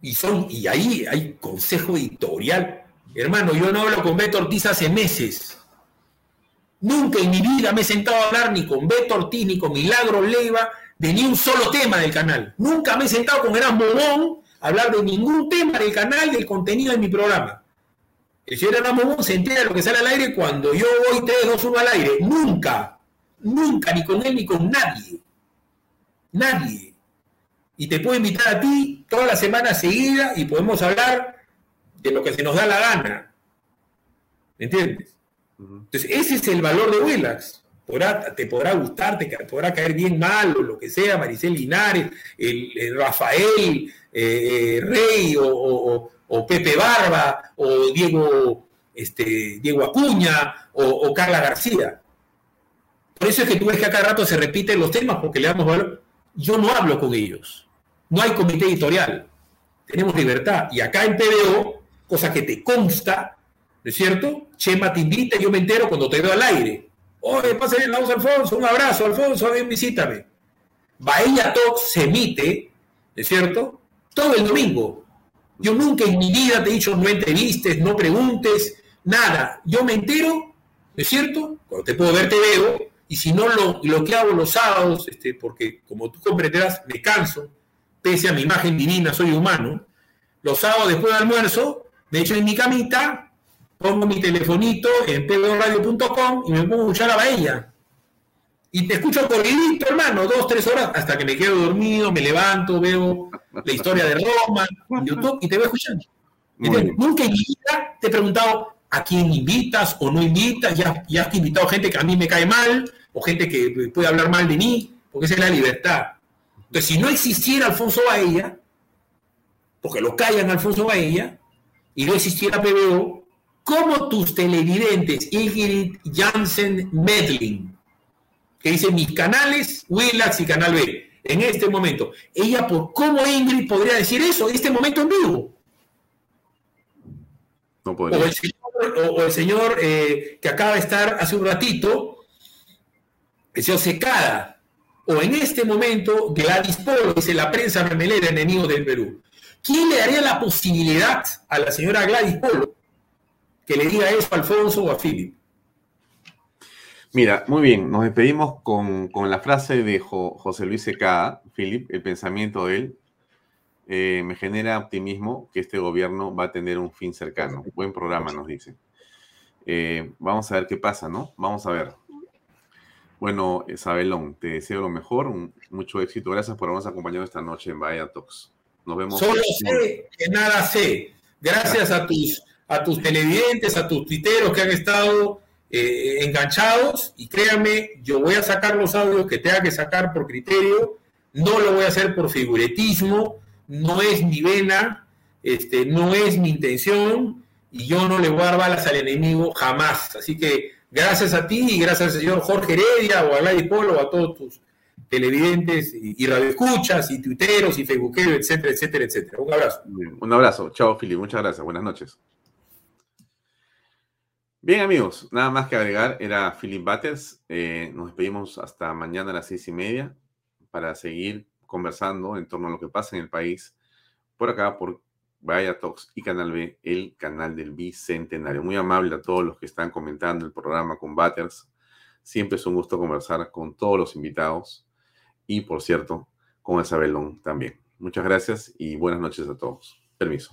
Y, son, y ahí hay consejo editorial. Hermano, yo no hablo con Beto Ortiz hace meses. Nunca en mi vida me he sentado a hablar ni con Beto Ortiz ni con Milagro Leiva de ni un solo tema del canal. Nunca me he sentado con Erasmo Bon hablar de ningún tema del canal, del contenido de mi programa. El señor Hernán se entera de lo que sale al aire cuando yo voy 3, 2, 1 al aire. Nunca, nunca, ni con él ni con nadie. Nadie. Y te puedo invitar a ti toda la semana seguida y podemos hablar de lo que se nos da la gana. ¿Me entiendes? Entonces, ese es el valor de Willax. te podrá gustar, te podrá caer bien mal, o lo que sea, Maricel Linares, el Rafael, eh, Rey o, o, o, Pepe Barba o Diego, este, Diego Acuña o, Carla García. Por eso es que tú ves que a cada rato se repiten los temas porque le damos valor. Yo no hablo con ellos. No hay comité editorial. Tenemos libertad. Y acá en PBO, cosa que te consta, ¿no es cierto? Chema te invita y yo me entero cuando te veo al aire. Oye, pásale la voz Alfonso, un abrazo, Alfonso, ven, visítame. Bahía Talks se emite, ¿no es cierto? todo el domingo. Yo nunca en mi vida te he dicho no entrevistes, no preguntes, nada. Yo me entero, ¿no es cierto? Cuando te puedo ver, te veo. Y si no, lo, lo que hago los sábados, este, porque como tú comprenderás, me canso, pese a mi imagen divina, soy humano. Los sábados después del almuerzo, me echo en mi camita, pongo mi telefonito en pdoradio.com y me pongo a escuchar a ella. Y te escucho corridito, hermano, dos, tres horas, hasta que me quedo dormido, me levanto, veo la historia de Roma en YouTube y te voy escuchando. Nunca en mi vida te he preguntado a quién invitas o no invitas, ya, ya has invitado gente que a mí me cae mal o gente que puede hablar mal de mí, porque esa es la libertad. Entonces, si no existiera Alfonso Baella, porque lo callan a Alfonso Baella, y no existiera PBO, ¿cómo tus televidentes, Ingrid Jansen Medlin, que dice mis canales, Willax y Canal B, en este momento, ella, por ¿cómo Ingrid podría decir eso en este momento en vivo? No o el señor, o el señor eh, que acaba de estar hace un ratito, el señor Secada, o en este momento Gladys Polo, dice la prensa remelera enemigo del Perú. ¿Quién le daría la posibilidad a la señora Gladys Polo que le diga eso a Alfonso o a Philip? Mira, muy bien, nos despedimos con, la frase de José Luis Secada, Philip, el pensamiento de él. Eh, me genera optimismo que este gobierno va a tener un fin cercano. Buen programa, nos dice. Eh, vamos a ver qué pasa, ¿no? Vamos a ver. Bueno, Isabelón, te deseo lo mejor, mucho éxito. Gracias por habernos acompañado esta noche en Vaya Talks. Nos vemos. Solo sé que nada sé. Gracias a tus, a tus televidentes, a tus tuiteros que han estado eh, enganchados. Y créanme, yo voy a sacar los audios que tenga que sacar por criterio. No lo voy a hacer por figuretismo. No es mi vena. Este, no es mi intención. Y yo no le voy a dar balas al enemigo jamás. Así que gracias a ti y gracias al señor Jorge Heredia o a Gladys Polo o a todos tus televidentes y, radioescuchas y tuiteros y facebookeros, etcétera, etcétera, etcétera. Un abrazo. Un abrazo. Chao, Fili. Muchas gracias. Buenas noches. Bien, amigos, nada más que agregar. Era Philip Batters. Eh, nos despedimos hasta mañana a las seis y media para seguir conversando en torno a lo que pasa en el país. Por acá, por Vaya Talks y Canal B, el canal del Bicentenario. Muy amable a todos los que están comentando el programa con Batters. Siempre es un gusto conversar con todos los invitados y, por cierto, con Isabelón también. Muchas gracias y buenas noches a todos. Permiso.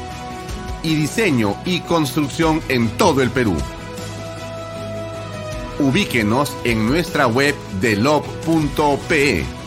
Y diseño y construcción en todo el Perú. Ubíquenos en nuestra web delop.pe